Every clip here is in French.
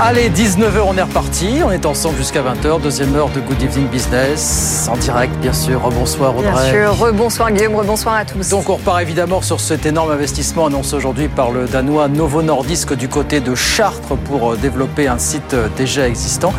Allez, 19h, on est reparti. On est ensemble jusqu'à 20h. Deuxième heure de Good Evening Business. En direct, bien sûr. Rebonsoir, Audrey. Bien sûr. Rebonsoir, Guillaume. Rebonsoir à tous. Donc, on repart évidemment sur cet énorme investissement annoncé aujourd'hui par le Danois Novo Nordisk du côté de Chartres pour euh, développer un site euh, déjà existant.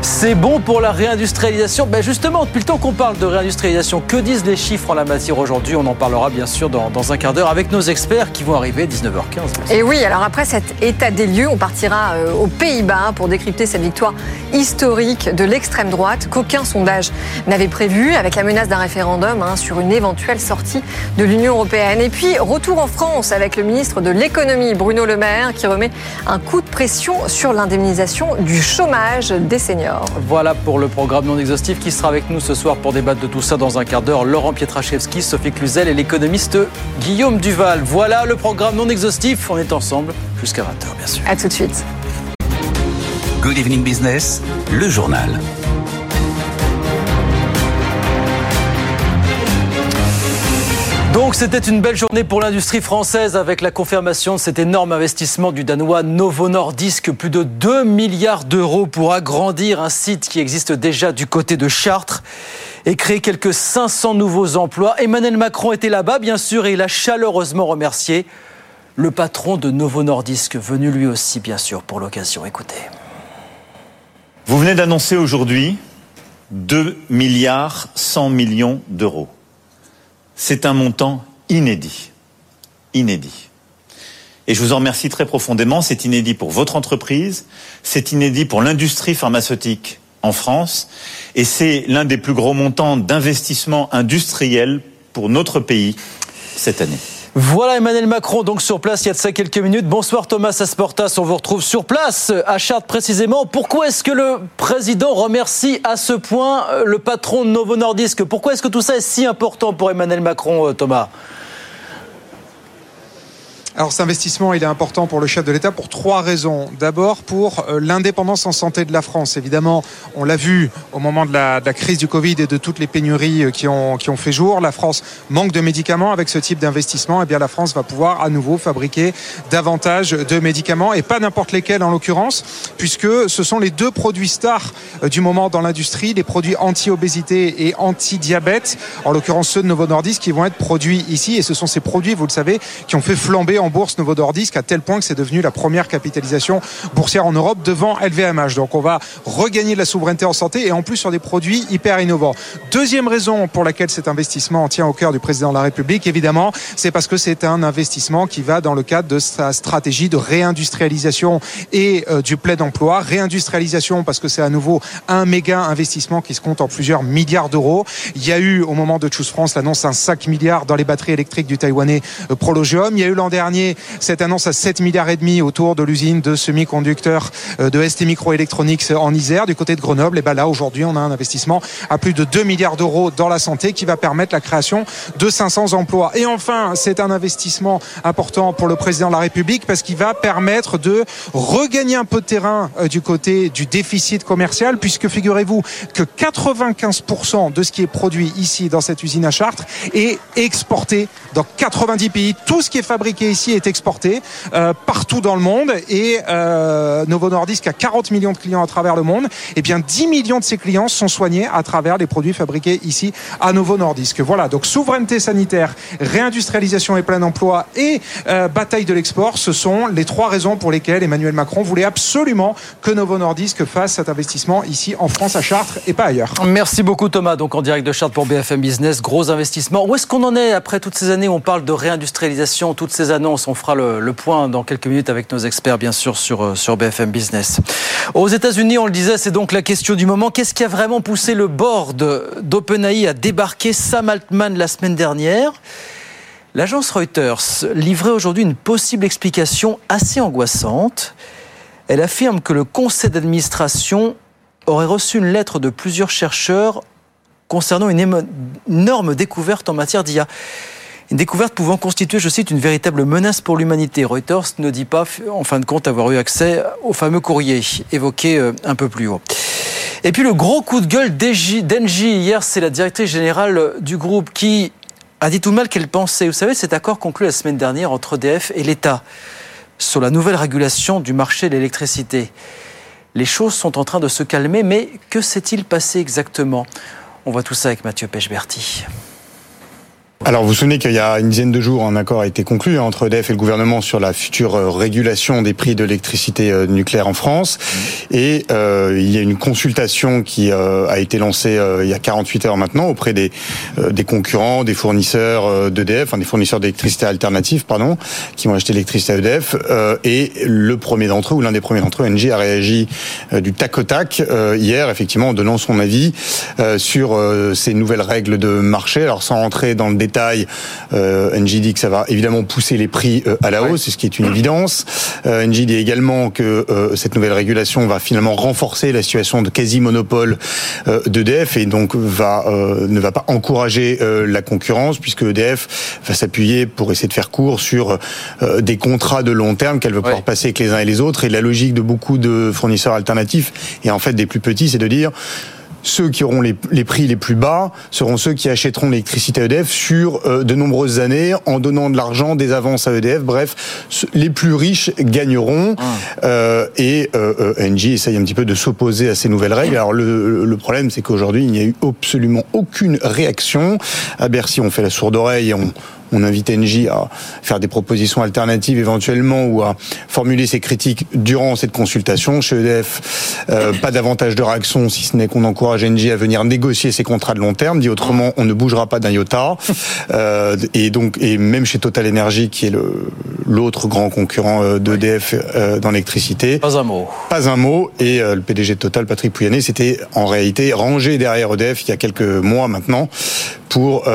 C'est bon pour la réindustrialisation ben Justement, depuis le temps qu'on parle de réindustrialisation, que disent les chiffres en la matière aujourd'hui? On en parlera bien sûr dans, un quart d'heure avec nos experts qui vont arriver 19h15. Et oui, alors après cet état des lieux, on partira euh, aux Pays-Bas pour décrypter cette victoire historique de l'extrême droite qu'aucun sondage n'avait prévu avec la menace d'un référendum hein, sur une éventuelle sortie de l'Union européenne. Et puis, retour en France avec le ministre de l'économie, Bruno Le Maire, qui remet un coup de pression sur l'indemnisation du chômage des seniors. Voilà pour le programme non exhaustif qui sera avec nous ce soir pour débattre de tout ça dans un quart d'heure. Laurent Pietraszewski, Sophie Cluzel et l'économiste Guillaume Duval. Voilà le programme non exhaustif. On est ensemble jusqu'à 20h, bien sûr. À tout de suite. Good evening business, le journal. Donc c'était une belle journée pour l'industrie française avec la confirmation de cet énorme investissement du Danois Novo Nordisk, plus de 2 milliards d'euros pour agrandir un site qui existe déjà du côté de Chartres et créer quelques 500 nouveaux emplois. Emmanuel Macron était là-bas bien sûr et il a chaleureusement remercié le patron de Novo Nordisk, venu lui aussi bien sûr pour l'occasion. Écoutez. Vous venez d'annoncer aujourd'hui 2 milliards 100 millions d'euros. C'est un montant inédit. Inédit. Et je vous en remercie très profondément. C'est inédit pour votre entreprise, c'est inédit pour l'industrie pharmaceutique en France, et c'est l'un des plus gros montants d'investissement industriel pour notre pays cette année. Voilà Emmanuel Macron donc sur place il y a de ça quelques minutes. Bonsoir Thomas Asportas, on vous retrouve sur place à Chartres précisément. Pourquoi est-ce que le président remercie à ce point euh, le patron de Novo Nordisk? Pourquoi est-ce que tout ça est si important pour Emmanuel Macron euh, Thomas? Alors cet investissement, il est important pour le chef de l'État pour trois raisons. D'abord pour euh, l'indépendance en santé de la France. Évidemment, on l'a vu au moment de la, crise du Covid et de toutes les pénuries euh, qui ont, qui ont fait jour. La France manque de médicaments. Avec ce type d'investissement, eh bien la France va pouvoir à nouveau fabriquer davantage de médicaments et pas n'importe lesquels en l'occurrence, puisque ce sont les deux produits stars euh, du moment dans l'industrie, les produits anti-obésité et anti-diabète. En l'occurrence ceux de Novo Nordisk qui vont être produits ici et ce sont ces produits, vous le savez, qui ont fait flamber en bourse Novo Nordisk à tel point que c'est devenu la première capitalisation boursière en Europe devant LVMH. Donc on va regagner de la souveraineté en santé et en plus sur des produits hyper innovants. Deuxième raison pour laquelle cet investissement tient au cœur du président de la République, évidemment, c'est parce que c'est un investissement qui va dans le cadre de sa stratégie de réindustrialisation et euh, du plein d'emploi. Réindustrialisation parce que c'est à nouveau un méga investissement qui se compte en plusieurs milliards d'euros. Il y a eu au moment de Choose France l'annonce un 5 milliards dans les batteries électriques du taïwanais euh, Prologium. Il y a eu l'an dernier cette annonce à 7 milliards et demi autour de l'usine de semi-conducteurs euh, de ST Microelectronics en Isère du côté de Grenoble. Et ben là aujourd'hui on a un investissement à plus de 2 milliards d'euros dans la santé qui va permettre la création de 500 emplois. Et enfin c'est un investissement important pour le président de la République parce qu'il va permettre de regagner un peu de terrain euh, du côté du déficit commercial puisque figurez-vous que 95% de ce qui est produit ici dans cette usine à Chartres est exporté dans 90 pays. Tout ce qui est fabriqué ici est exporté euh, partout dans le monde et euh, Novo Nordisk a 40 millions de clients à travers le monde. Et eh bien 10 millions de ces clients sont soignés à travers les produits fabriqués ici à Novo Nordisk. Voilà, donc souveraineté sanitaire, réindustrialisation et plein emploi et euh, bataille de l'export, ce sont les trois raisons pour lesquelles Emmanuel Macron voulait absolument que Novo Nordisk fasse cet investissement ici en France à Chartres et pas ailleurs. Merci beaucoup Thomas, donc en direct de Chartres pour BFM Business, gros investissement. Où est-ce qu'on en est? Après toutes ces années où on parle de réindustrialisation, toutes ces On fera le, le, point dans quelques minutes avec nos experts, bien sûr, sur, euh, sur BFM Business. Aux États-Unis, on le disait, c'est donc la question du moment. Qu'est-ce qui a vraiment poussé le board d'OpenAI à débarquer Sam Altman la semaine dernière? L'agence Reuters livrait aujourd'hui une possible explication assez angoissante. Elle affirme que le conseil d'administration aurait reçu une lettre de plusieurs chercheurs concernant une énorme découverte en matière d'IA. Une découverte pouvant constituer, je cite, une véritable menace pour l'humanité. Reuters ne dit pas, en fin de compte, avoir eu accès au fameux courrier évoqué euh, un peu plus haut. Et puis le gros coup de gueule d'Engie hier, c'est la directrice générale du groupe qui a dit tout mal qu'elle pensait. Vous savez, cet accord conclu la semaine dernière entre EDF et l'État sur la nouvelle régulation du marché de l'électricité. Les choses sont en train de se calmer, mais que s'est-il passé exactement? On voit tout ça avec Mathieu Pechberti. Alors vous vous souvenez qu'il y a une dizaine de jours, un accord a été conclu entre EDF et le gouvernement sur la future euh, régulation des prix de l'électricité euh, nucléaire en France. Et euh, il y a une consultation qui euh, a été lancée euh, il y a 48 heures maintenant auprès des, des concurrents, des fournisseurs d'EDF, enfin des fournisseurs d'électricité alternative, pardon, qui vont acheter l'électricité à EDF. et le premier d'entre eux, ou l'un des premiers d'entre eux, NG, a réagi du tac au tac hier, effectivement, en donnant son avis sur ces nouvelles règles de marché. Alors sans rentrer dans le détail, détail, euh, dit que ça va évidemment pousser les prix euh, à la hausse, c'est ce qui est une évidence. Euh, dit également que euh, cette nouvelle régulation va finalement renforcer la situation de quasi-monopole euh, d'EDF et donc va ne va pas encourager la concurrence puisque EDF va s'appuyer pour essayer de faire court sur des contrats de long terme qu'elle veut pouvoir passer avec les uns et les autres. Et la logique de beaucoup de fournisseurs alternatifs et en fait des plus petits, c'est de dire ceux qui auront les, prix les plus bas seront ceux qui achèteront l'électricité à EDF sur euh, de nombreuses années en donnant de l'argent, des avances à EDF. Bref, les plus riches gagneront. Ah. Euh, et euh, Engie essaye un petit peu de s'opposer à ces nouvelles règles. Alors le, le problème, c'est qu'aujourd'hui, il n'y a eu absolument aucune réaction. À Bercy, on fait la sourde oreille, on, on invite Engie à faire des propositions alternatives éventuellement ou à formuler ses critiques durant cette consultation. Chez EDF, euh, pas davantage de réaction, si ce n'est qu'on encourage Engie à venir négocier ses contrats de long terme. Dit autrement, on ne bougera pas d'un iota. Euh, et donc, et même chez Total Energy, qui est l'autre grand concurrent euh, d'EDF dans l'électricité. Pas un mot. Pas un mot. Et le PDG de Total, Patrick Pouyanné, c'était en réalité rangé derrière EDF il y a quelques mois maintenant pour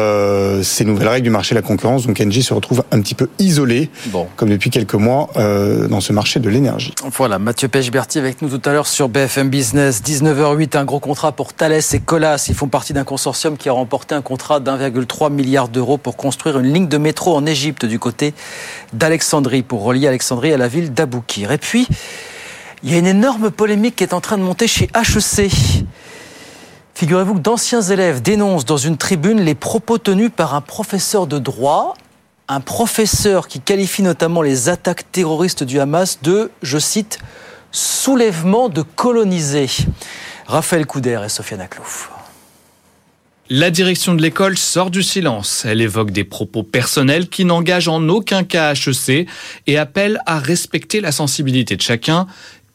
ces nouvelles règles du marché de la concurrence donc Engie se retrouve un petit peu isolé, comme depuis quelques mois, euh, dans ce marché de l'énergie. Voilà, Mathieu Pechberti avec nous tout à l'heure sur BFM Business. 19h08, un gros contrat pour Thales et Colas. Ils font partie d'un consortium qui a remporté un contrat d'1,3 milliard d'euros pour construire une ligne de métro en Égypte du côté d'Alexandrie, pour relier Alexandrie à la ville d'Aboukir. Et puis, il y a une énorme polémique qui est en train de monter chez HEC. Figurez-vous que d'anciens élèves dénoncent dans une tribune les propos tenus par un professeur de droit, un professeur qui qualifie notamment les attaques terroristes du Hamas de, je cite, soulèvement de colonisés. Raphaël Couder et Sofiane Aklouf. La direction de l'école sort du silence. Elle évoque des propos personnels qui n'engagent en aucun cas HEC et appelle à respecter la sensibilité de chacun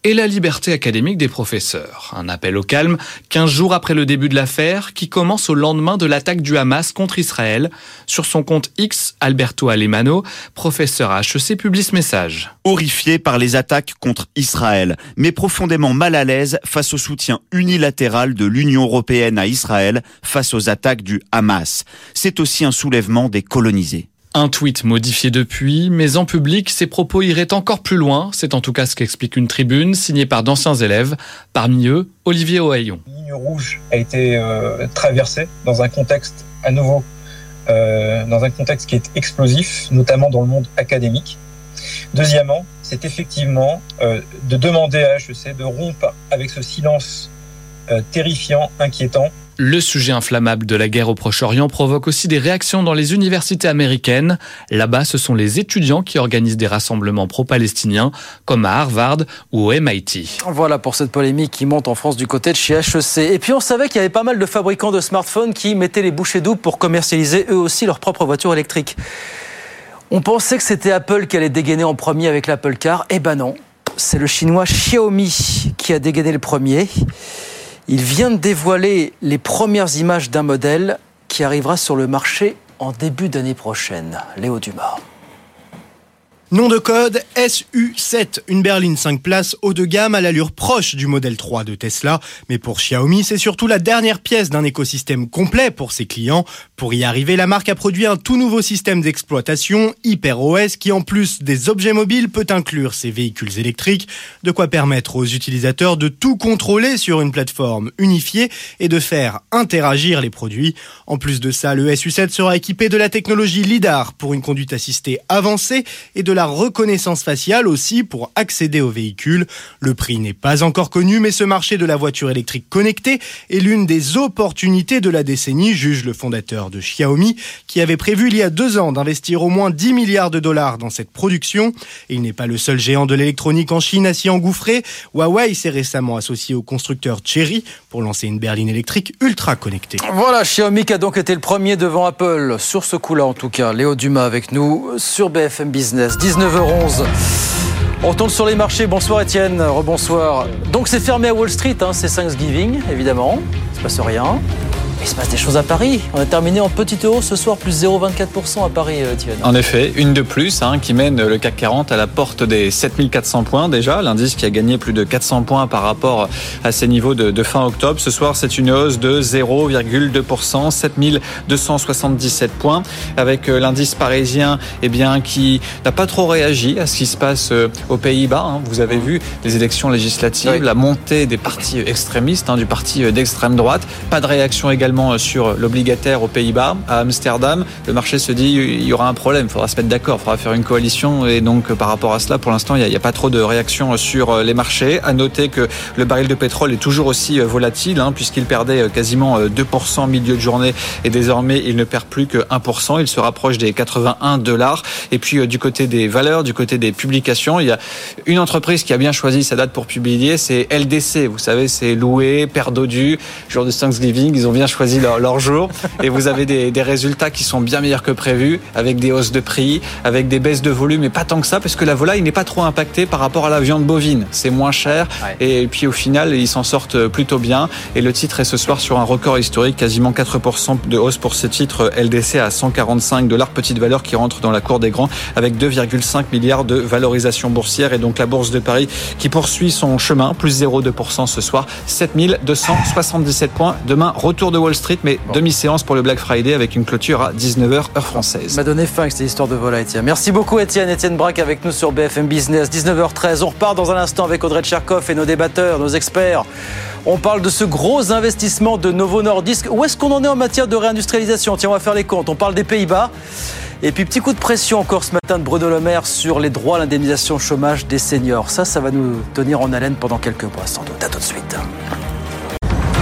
et la liberté académique des professeurs. Un appel au calme 15 jours après le début de l'affaire qui commence au lendemain de l'attaque du Hamas contre Israël. Sur son compte X, Alberto Alemano, professeur à HEC, publie ce message. Horrifié par les attaques contre Israël, mais profondément mal à l'aise face au soutien unilatéral de l'Union européenne à Israël face aux attaques du Hamas. C'est aussi un soulèvement des colonisés. Un tweet modifié depuis, mais en public, ses propos iraient encore plus loin. C'est en tout cas ce qu'explique une tribune signée par d'anciens élèves, parmi eux Olivier Ohaillon. La ligne rouge a été euh, traversée dans un contexte à nouveau, euh, dans un contexte qui est explosif, notamment dans le monde académique. Deuxièmement, c'est effectivement euh, de demander à HEC de rompre avec ce silence terrifiant, inquiétant, le sujet inflammable de la guerre au Proche-Orient provoque aussi des réactions dans les universités américaines. Là-bas, ce sont les étudiants qui organisent des rassemblements pro-palestiniens, comme à Harvard ou au MIT. Voilà pour cette polémique qui monte en France du côté de chez HEC. Et puis on savait qu'il y avait pas mal de fabricants de smartphones qui mettaient les bouchées doubles pour commercialiser eux aussi leurs propres voitures électriques. On pensait que c'était Apple qui allait dégainer en premier avec l'Apple Car. Eh ben non, c'est le chinois Xiaomi qui a dégainé le premier. Il vient de dévoiler les premières images d'un modèle qui arrivera sur le marché en début d'année prochaine. Léo Dumas. Nom de code SU7, une berline 5 places haut de gamme à l'allure proche du modèle 3 de Tesla. Mais pour Xiaomi, c'est surtout la dernière pièce d'un écosystème complet pour ses clients. Pour y arriver, la marque a produit un tout nouveau système d'exploitation, HyperOS, qui en plus des objets mobiles peut inclure ses véhicules électriques, de quoi permettre aux utilisateurs de tout contrôler sur une plateforme unifiée et de faire interagir les produits. En plus de ça, le SU7 sera équipé de la technologie LIDAR pour une conduite assistée avancée et de la reconnaissance faciale aussi pour accéder au véhicule. Le prix n'est pas encore connu, mais ce marché de la voiture électrique connectée est l'une des opportunités de la décennie, juge le fondateur de Xiaomi, qui avait prévu il y a deux ans d'investir au moins 10 milliards de dollars dans cette production. Il n'est pas le seul géant de l'électronique en Chine à s'y engouffrer. Huawei s'est récemment associé au constructeur Cherry pour lancer une berline électrique ultra connectée. Voilà, Xiaomi qui a donc été le premier devant Apple, sur ce coup-là en tout cas. Léo Dumas avec nous sur BFM Business. 19h11. On tourne sur les marchés. Bonsoir Étienne, rebonsoir. Donc c'est fermé à Wall Street, hein, c'est Thanksgiving évidemment. Il se passe rien. Il se passe des choses à Paris. On a terminé en petite hausse ce soir, plus 0,24% à Paris, Étienne. En effet, une de plus hein, qui mène le CAC 40 à la porte des 7400 points déjà. L'indice qui a gagné plus de 400 points par rapport à ses niveaux de, de fin octobre. Ce soir, c'est une hausse de 0,2%, 7277 points, avec euh, l'indice parisien eh bien, qui n'a pas trop réagi à ce qui se passe euh, aux Pays-Bas. Hein. Vous avez vu les élections législatives, Oui. la montée des partis extrémistes, hein, du parti d'extrême droite. Pas de réaction également sur l'obligataire aux Pays-Bas. À Amsterdam, le marché se dit il y aura un problème, il faudra se mettre d'accord, il faudra faire une coalition. Et donc, par rapport à cela, pour l'instant, il n'y a, a pas trop de réaction sur les marchés. À noter que le baril de pétrole est toujours aussi volatile, hein, puisqu'il perdait quasiment 2% milieu de journée et désormais il ne perd plus que 1%. Il se rapproche des 81 dollars. Et puis, euh, du côté des valeurs, du côté des publications, il y a une entreprise qui a bien choisi sa date pour publier, c'est LDC. Vous savez, c'est loué, père dodu, jour de Thanksgiving. Ils ont bien choisi leur, leur jour et vous avez des, des résultats qui sont bien meilleurs que prévu, avec des hausses de prix, avec des baisses de volume, mais pas tant que ça, parce que la volaille n'est pas trop impactée par rapport à la viande bovine. C'est moins cher et puis au final, ils s'en sortent plutôt bien. Et le titre est ce soir sur un record historique, quasiment 4% de hausse pour ce titre LDC à 145 dollars, petite valeur qui rentre dans la cour des grands avec 2,5 milliards de valorisation boursière et donc la bourse de Paris qui poursuit son chemin, plus 0,2% ce soir, 7277 points. Demain, retour de Wall Street, mais demi-séance pour le Black Friday avec une clôture à 19h heure française. m'a donné faim avec cette histoire de volaille, Étienne. Merci beaucoup, Étienne. Étienne Braque avec nous sur BFM Business, 19h13. On repart dans un instant avec Audrey Tcherkov et nos débatteurs, nos experts. On parle de ce gros investissement de Novo Nordisk. Où est-ce qu'on en est en matière de réindustrialisation? Tiens, on va faire les comptes. On parle des Pays-Bas. Et puis, petit coup de pression encore ce matin de Bruno Le Maire sur les droits à l'indemnisation chômage des seniors. Ça, ça va nous tenir en haleine pendant quelques mois, sans doute. À tout de suite.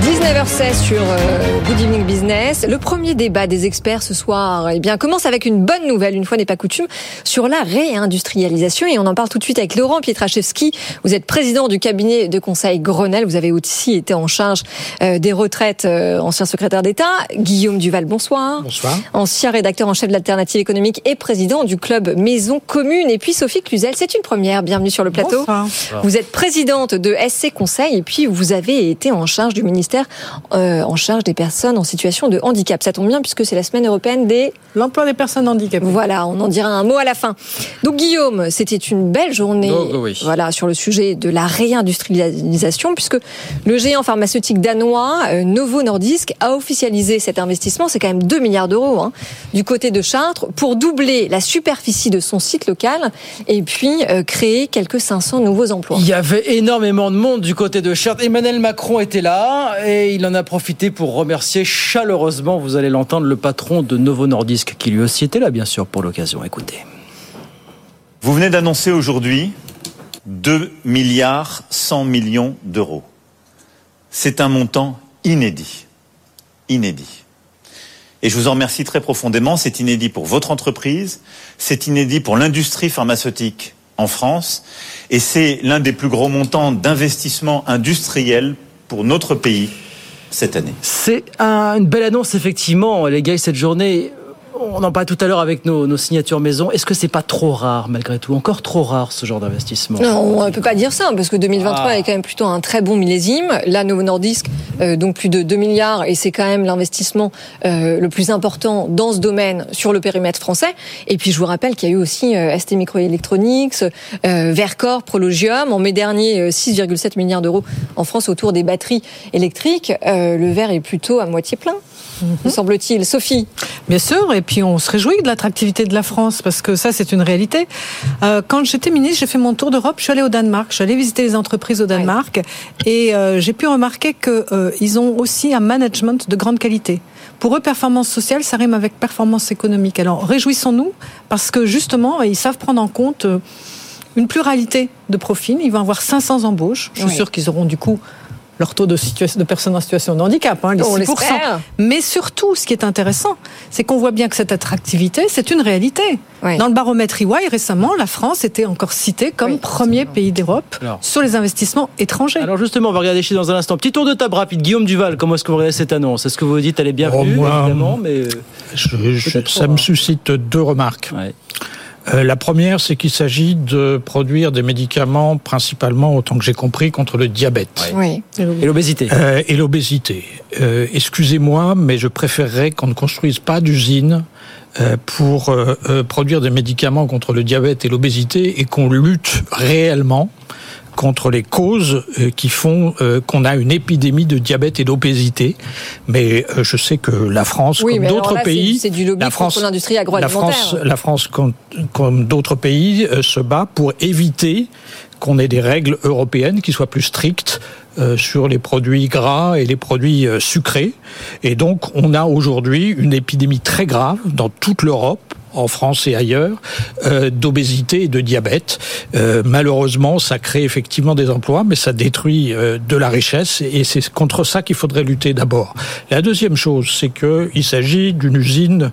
19h16 sur euh, Good Evening Business. Le premier débat des experts ce soir eh bien, commence avec une bonne nouvelle, une fois n'est pas coutume, sur la réindustrialisation. Et on en parle tout de suite avec Laurent Pietraszewski. Vous êtes président du cabinet de conseil Grenelle. Vous avez aussi été en charge euh, des retraites, euh, ancien secrétaire d'État. Guillaume Duval, bonsoir. Bonsoir. Ancien rédacteur en chef de l'Alternative économique et président du club Maison Commune. Et puis Sophie Cluzel, c'est une première. Bienvenue sur le plateau. Bonsoir. Vous êtes présidente de SC Conseil et puis vous avez été en charge du ministère euh, en charge des personnes en situation de handicap. Ça tombe bien puisque c'est la semaine européenne des... L'emploi des personnes handicapées. Voilà, on en dira un mot à la fin. Donc Guillaume, c'était une belle journée Oh, oui. voilà, sur le sujet de la réindustrialisation puisque le géant pharmaceutique danois euh, Novo Nordisk a officialisé cet investissement, c'est quand même 2 milliards d'euros hein, du côté de Chartres pour doubler la superficie de son site local et puis euh, créer quelques 500 nouveaux emplois. Il y avait énormément de monde du côté de Chartres. Emmanuel Macron était là et il en a profité pour remercier chaleureusement, vous allez l'entendre, le patron de Novo Nordisk qui lui aussi était là bien sûr pour l'occasion. Écoutez. Vous venez d'annoncer aujourd'hui 2 milliards 100 millions d'euros. C'est un montant inédit. Inédit. Et je vous en remercie très profondément. C'est inédit pour votre entreprise, c'est inédit pour l'industrie pharmaceutique en France, et c'est l'un des plus gros montants d'investissement industriel pour notre pays cette année. C'est un- une belle annonce, effectivement, les gars, cette journée. On en parlait tout à l'heure avec nos, nos signatures maison. Est-ce que c'est pas trop rare, malgré tout? Encore trop rare, ce genre d'investissement Non, on ne peut pas dire ça, parce que 2023 Ah. est quand même plutôt un très bon millésime. Là, Novo Nordisk, euh, donc plus de 2 milliards, et c'est quand même l'investissement euh, le plus important dans ce domaine sur le périmètre français. Et puis, je vous rappelle qu'il y a eu aussi euh, ST Microelectronics, euh, Vercor, Prologium. En mai dernier, euh, 6,7 milliards d'euros en France autour des batteries électriques. Euh, le verre est plutôt à moitié plein, me semble-t-il. Sophie Bien sûr, et puis on se réjouit de l'attractivité de la France parce que ça c'est une réalité. Euh, quand j'étais ministre, j'ai fait mon tour d'Europe, je suis allée au Danemark, je suis allée visiter les entreprises au Danemark et euh, j'ai pu remarquer que euh, ils ont aussi un management de grande qualité. Pour eux, performance sociale, ça rime avec performance économique. Alors réjouissons-nous parce que justement, ils savent prendre en compte euh, une pluralité de profils. Ils vont avoir 500 embauches. Je suis Oui. sûre qu'ils auront du coup leur taux de, situation, de personnes en situation de handicap, hein, les On 6%. l'espère. Mais surtout, ce qui est intéressant, c'est qu'on voit bien que cette attractivité, c'est une réalité. Dans le baromètre EY, récemment, la France était encore citée comme premier pays d'Europe sur les investissements étrangers. Alors justement, on va regarder chez dans un instant. Petit tour de table rapide. Guillaume Duval, comment est-ce que vous regardez cette annonce? Est-ce que vous vous dites elle est bienvenue, Oh, moi, évidemment, mais euh, Je- je- Peut-être ça trop, me hein. suscite deux remarques. Euh, la première, c'est qu'il s'agit de produire des médicaments principalement, autant que j'ai compris, contre le diabète. Oui. Et l'obésité. Euh, et l'obésité. Euh, Excusez-moi, mais je préférerais qu'on ne construise pas d'usine euh, pour euh, euh, produire des médicaments contre le diabète et l'obésité et qu'on lutte réellement contre les causes euh, qui font euh, qu'on a une épidémie de diabète et d'obésité. Mais euh, je sais que la France, Oui, comme d'autres pays, c'est du lobby la contre France, la. France, la France, comme, comme d'autres pays, se bat pour éviter qu'on ait des règles européennes qui soient plus strictes euh, sur les produits gras et les produits euh, sucrés. Et donc, on a aujourd'hui une épidémie très grave dans toute l'Europe en France et ailleurs, euh, d'obésité et de diabète. Euh, malheureusement, ça crée effectivement des emplois, mais ça détruit euh, de la richesse, et c'est contre ça qu'il faudrait lutter d'abord. La deuxième chose, c'est que il s'agit d'une usine,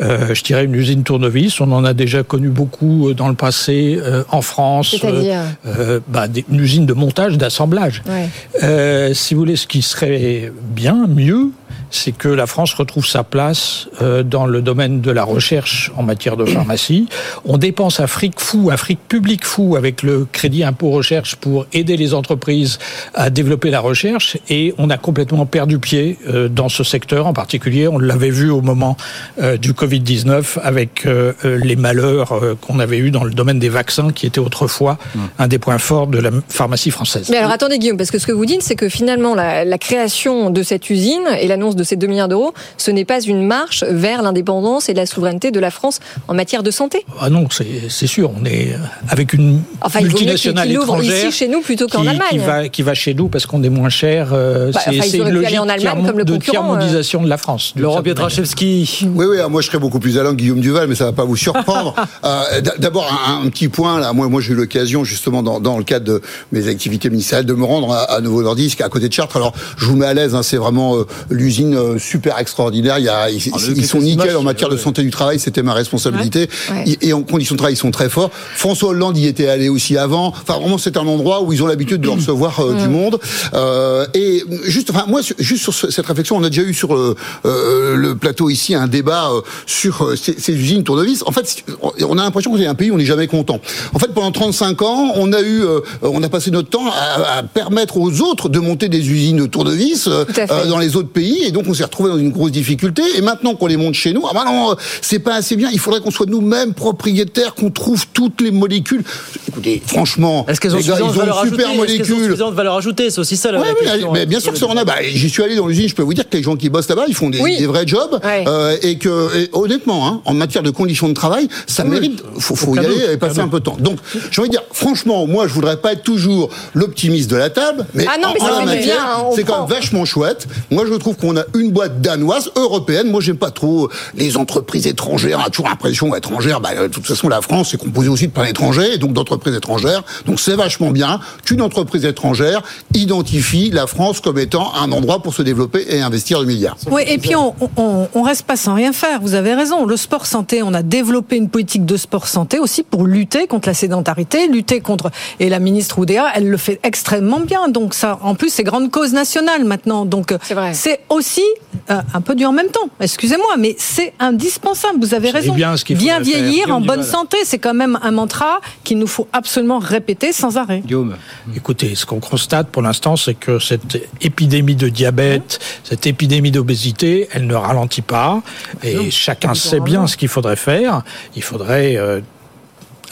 euh, je dirais une usine tournevis. On en a déjà connu beaucoup euh, dans le passé euh, en France. C'est-à-dire euh, bah, des- une usine de montage, d'assemblage. Ouais. Euh, si vous voulez, ce qui serait bien, mieux, c'est que la France retrouve sa place euh, dans le domaine de la recherche en matière de pharmacie. On dépense un fric fou, un fric public fou avec le crédit impôt recherche pour aider les entreprises à développer la recherche et on a complètement perdu pied euh, dans ce secteur en particulier. On l'avait vu au moment euh, du Covid-19 avec euh, euh, les malheurs euh, qu'on avait eu dans le domaine des vaccins qui était autrefois un des points forts de la pharmacie française. Mais alors attendez Guillaume, parce que ce que vous dites, c'est que finalement la, la création de cette usine et l'annonce de ces 2 milliards d'euros, ce n'est pas une marche vers l'indépendance et la souveraineté de la France en matière de santé. Ah non, c'est sûr. On est avec une Enfin, il vaut mieux multinationale qu'ils l'ouvrent étrangère ici chez nous plutôt qu'en Allemagne. Qui va, qui va chez nous parce qu'on est moins cher. euh, Bah, c'est enfin, une pu aller logique en Allemagne tiers- comme le de concurrent, euh. de la France. Laurent. Pietraszewski. Oui, oui, moi je serais beaucoup plus allant que Guillaume Duval, mais ça va pas vous surprendre. Euh, D'abord, un, un petit point, là, moi, moi j'ai eu l'occasion, justement, dans, dans le cadre de mes activités ministérielles, de me rendre à, à Novo Nordisk, à côté de Chartres. Alors, je vous mets à l'aise, hein, c'est vraiment euh, l'usine euh, super extraordinaire. Il y a, ils, Ah, ils sont nickel en matière de santé du travail, c'était ma responsabilité. Ouais. Et, et en conditions de travail, ils sont très forts. François Hollande y était allé aussi avant. Enfin, vraiment, c'est un endroit où ils ont l'habitude de recevoir euh, du monde. Euh, et juste, enfin, moi, juste sur ce- cette réflexion, on a déjà eu sur le, euh, le plateau ici un débat euh, sur euh, ces, ces usines tournevis. En fait, c'est- on a l'impression qu'on est un pays où on n'est jamais content. En fait, pendant 35 ans, on a eu, euh, on a passé notre temps à, à permettre aux autres de monter des usines de tournevis euh, dans les autres pays, et donc on s'est retrouvé dans une grosse difficulté. Et maintenant qu'on les monte chez nous, ah bah non, c'est pas assez bien. Il faudrait qu'on soit nous-mêmes propriétaires, qu'on trouve toutes les molécules. Écoutez, franchement, Est-ce qu'elles ont suffisamment de ils ont valeur une ajoutée super Est-ce qu'elles ont molécule. suffisamment de valeur ajoutée C'est aussi ça la Ouais, question. mais hein. bien sûr que ça en a. Bah, J'y suis allé dans l'usine, je peux vous dire que les gens qui bossent là-bas, ils font des, Oui. des vrais jobs. Ouais. euh, et que, et honnêtement, hein, en matière de conditions de travail, ça mérite. Faut, faut y aller et passer un peu de temps. Donc, j'ai envie de dire, franchement, moi, je voudrais pas être toujours l'optimiste de la table, mais, Ah non, mais en, ça en matière, hein, c'est quand même vachement chouette. Moi, je trouve qu'on a une boîte danoise, européenne. Moi, j'aime pas trop les entreprises étrangères. On a toujours l'impression étrangères. Bah, de toute façon, la France, c'est composé aussi de plein d'étrangers, et donc d'entreprises étrangères. Donc, c'est vachement bien qu'une entreprise étrangère identifie la France comme étant un endroit pour se développer et investir de milliards. Oui, et puis on, on, on reste pas sans rien faire. Vous avez raison. Le sport santé, on a développé une politique de sport santé aussi pour lutter contre la sédentarité, lutter contre. Et la ministre Oudéa, elle le fait extrêmement bien. Donc ça, en plus, c'est grande cause nationale maintenant. Donc C'est vrai. c'est aussi euh, un peu du en même temps. Excusez-moi, mais c'est indispensable. Vous avez C'est raison. bien ce qu'il faudrait vieillir faire. en bonne santé, c'est quand même un mantra qu'il nous faut absolument répéter sans arrêt. Guillaume. Écoutez, ce qu'on constate pour l'instant, c'est que cette épidémie de diabète, cette épidémie d'obésité, elle ne ralentit pas. Et chacun sait bien ce qu'il faudrait faire. Il faudrait euh,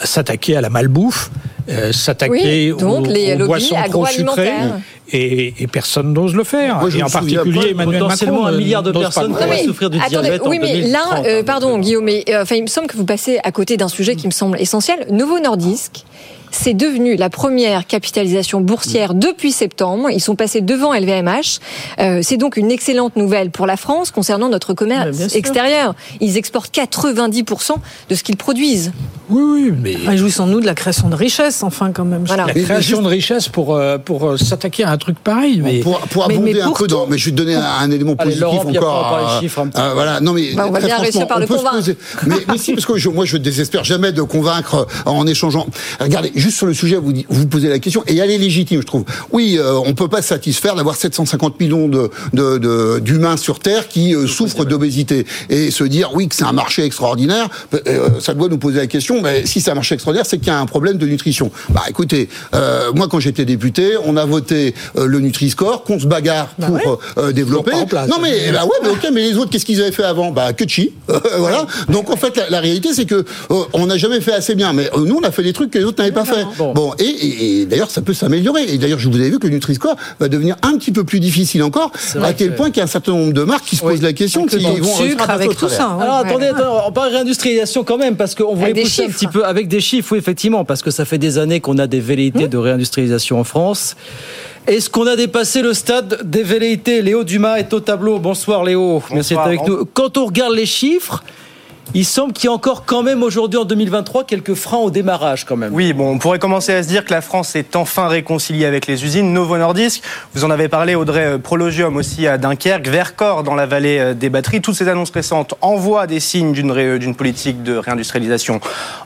s'attaquer à la malbouffe, euh, s'attaquer Oui, donc aux, les aux lobbies boissons trop sucrées. Et, et personne n'ose le faire. Moi, je et en particulier pas, Emmanuel Macron. un milliard de personnes qui vont souffrir du Attendez, diabète en oui, mais 2030, là, euh, hein, pardon, donc, Guillaume, mais euh, enfin, il me semble que vous passez à côté d'un sujet qui me semble essentiel. Novo Nordisk. C'est devenu la première capitalisation boursière depuis septembre. Ils sont passés devant LVMH. Euh, c'est donc une excellente nouvelle pour la France concernant notre commerce extérieur. Ils exportent 90% de ce qu'ils produisent. Oui, oui, mais Réjouissons-nous de la création de richesse, enfin, quand même. Voilà. la création de richesse pour, euh, pour euh, s'attaquer à un truc pareil. Mais pour, pour abonder mais un pour peu dans, mais je vais te donner un, un élément Allez, positif Laurent, encore. chiffres un petit euh, peu. voilà, non mais Bah, on va très bien réussir par le convaincre. poser- mais, mais si, parce que je, moi je désespère jamais de convaincre en échangeant. Regardez, juste sur le sujet, vous vous posez la question et elle est légitime, je trouve. Oui, euh, on peut pas se satisfaire d'avoir 750 millions de de- de- d'humains sur Terre qui euh, souffrent d'obésité et se dire oui que c'est un marché extraordinaire. euh, ça doit nous poser la question. Mais si c'est un marché extraordinaire, c'est qu'il y a un problème de nutrition. Bah écoutez, euh, moi quand j'étais député, on a voté le Nutri-Score, qu'on se bagarre Bah pour ouais. développer. place. Non mais bah ouais, mais ok, mais les autres, qu'est-ce qu'ils avaient fait avant? Bah que de chi. voilà. Donc en fait, la, la réalité, c'est que on n'a jamais fait assez bien. Mais nous, on a fait des trucs que les autres n'avaient pas fait. Bon. Bon, et, et- et d'ailleurs, ça peut s'améliorer. Et d'ailleurs, je vous avais vu que le Nutri-Score va devenir un petit peu plus difficile encore. À quel que- point qu'il y a un certain nombre de marques qui se Oui. posent la question de vont sucre, avec tout ça. hein. Alors Ouais. attendez, attendez, on parle réindustrialisation quand même, parce qu'on voulait pousser un chiffres. petit peu avec des chiffres, oui, effectivement, parce que ça fait des années qu'on a des velléités de réindustrialisation en France. Est-ce qu'on a dépassé le stade des velléités? Léo Dumas est au tableau. Bonsoir Léo, merci d'être avec nous. Quand on regarde les chiffres, il semble qu'il y a encore quand même aujourd'hui en 2023 quelques freins au démarrage quand même. Oui, bon, on pourrait commencer à se dire que la France est enfin réconciliée avec les usines. Novo Nordisk, vous en avez parlé, Audrey euh, Prologium aussi à Dunkerque, Vercors dans la vallée euh, des batteries. Toutes ces annonces récentes envoient des signes d'une ré- d'une politique de réindustrialisation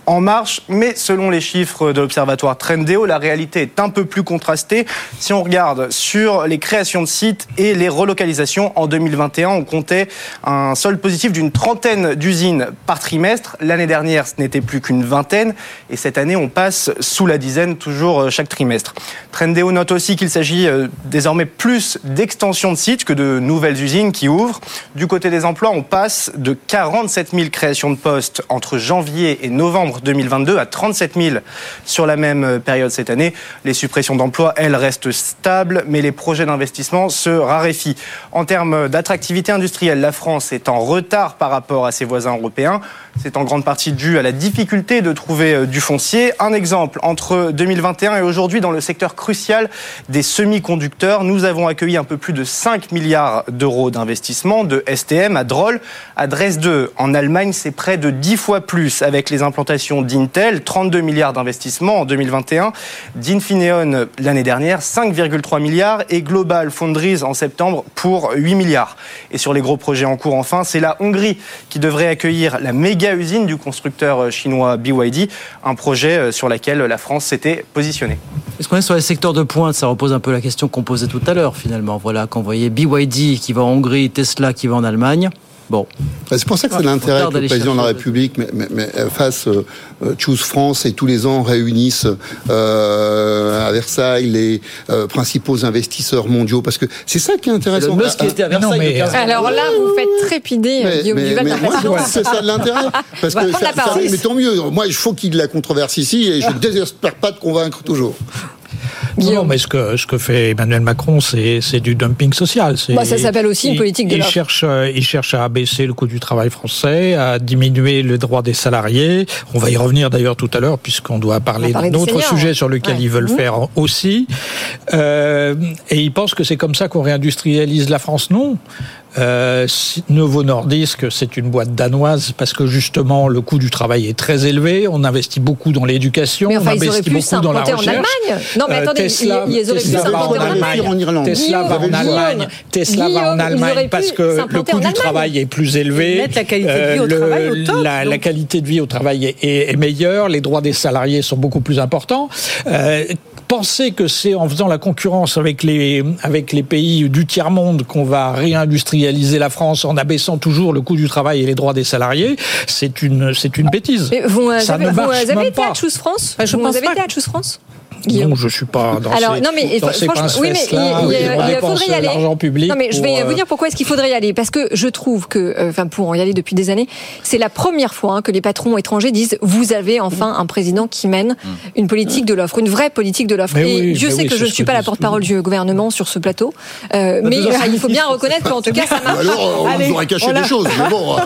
en marche. Mais selon les chiffres de l'observatoire Trendéo, la réalité est un peu plus contrastée. Si on regarde sur les créations de sites et les relocalisations, en 2021, on comptait un solde positif d'une trentaine d'usines par trimestre. L'année dernière, ce n'était plus qu'une vingtaine. Et cette année, on passe sous la dizaine, toujours euh, chaque trimestre. Trendéo note aussi qu'il s'agit euh, désormais plus d'extension de sites que de nouvelles usines qui ouvrent. Du côté des emplois, on passe de 47 000 créations de postes entre janvier et novembre 2022 à 37 000 sur la même euh, période cette année. Les suppressions d'emplois, elles, restent stables, mais les projets d'investissement se raréfient. En termes d'attractivité industrielle, la France est en retard par rapport à ses voisins européens. 梁。C'est en grande partie dû à la difficulté de trouver euh, du foncier. Un exemple, entre 2021 et aujourd'hui, dans le secteur crucial des semi-conducteurs, nous avons accueilli un peu plus de 5 milliards d'euros d'investissement de STM à Droll, à Dresde. En Allemagne, c'est près de 10 fois plus avec les implantations d'Intel, 32 milliards d'investissements en 2021, d'Infineon l'année dernière, 5,3 milliards et Global Foundries en septembre pour 8 milliards. Et sur les gros projets en cours, enfin, c'est la Hongrie qui devrait accueillir la méga usine du constructeur chinois BYD, un projet euh, sur lequel la France s'était positionnée. Est-ce qu'on est sur les secteurs de pointe? Ça repose un peu la question qu'on posait tout à l'heure finalement. Voilà, quand vous voyez BYD qui va en Hongrie, Tesla qui va en Allemagne. Bon. C'est pour ça que c'est l'intérêt que le président de la. République mais, mais- mais, euh, fasse euh, euh, Choose France et tous les ans réunisse euh, à Versailles les euh, principaux investisseurs mondiaux parce que c'est ça qui est intéressant. Le Musk qui était à non, Versailles mais- le 15 Alors là, vous faites trépider Mais, Guillaume mais- Duval c'est ça l'intérêt. Parce que ça, ça- mais tant mieux. Moi, il faut qu'il y ait de la controverse ici et je ne désespère pas de convaincre toujours. Non, non, mais ce que, ce que fait Emmanuel Macron, c'est du dumping social. Bah, ça s'appelle aussi une politique de il cherche, euh, il cherche à abaisser le coût du travail français, à diminuer le droit des salariés. On va y revenir d'ailleurs tout à l'heure, puisqu'on doit parler d'autres seniors. sujets sur lesquels Ouais. ils veulent Mhm. faire aussi. Euh, et ils pensent que c'est comme ça qu'on réindustrialise la France. Non. Euh, Novo Nordisk, c'est une boîte danoise parce que justement le coût du travail est très élevé. On investit beaucoup dans l'éducation, enfin, on investit beaucoup dans la s'implanter en recherche. Allemagne. Non, mais Euh, attendez, Tesla, ils- ils auraient pu Tesla va s'implanter en Allemagne. Allemagne. En Irlande. Tesla va en Allemagne. Tesla va en Allemagne parce que le coût du travail est plus élevé. La qualité de vie au le- travail au top, La, la donc. qualité de vie au travail est, est- est meilleure. Les droits des salariés sont beaucoup plus importants. Euh, penser que c'est en faisant la concurrence avec les, avec les pays du tiers-monde qu'on va réindustrialiser la France en abaissant toujours le coût du travail et les droits des salariés, c'est une, c'est une bêtise. Mais vous, euh, Ça ne vous marche avez même été à. Choose France je Vous pense avez pas été à Choose France Non, je suis pas dans Alors, ces, non, mais dans ces franchement, oui, mais il, pince-fesses-là, il- il- faudrait y aller. l'argent public. Non, mais je vais euh, vous dire pourquoi est-ce qu'il faudrait y aller. Parce que je trouve que, euh, enfin, pour y aller depuis des années, c'est la première fois hein, que les patrons étrangers disent vous avez enfin un président qui mène une politique de l'offre, une vraie politique de l'offre. Mais Et oui, Dieu mais sait oui, que je ne suis pas la porte-parole du gouvernement sur ce plateau, Euh, mais heures euh, il faut bien reconnaître qu'en tout cas ça marche. Alors, on nous aurait caché des choses, mais bon. euh,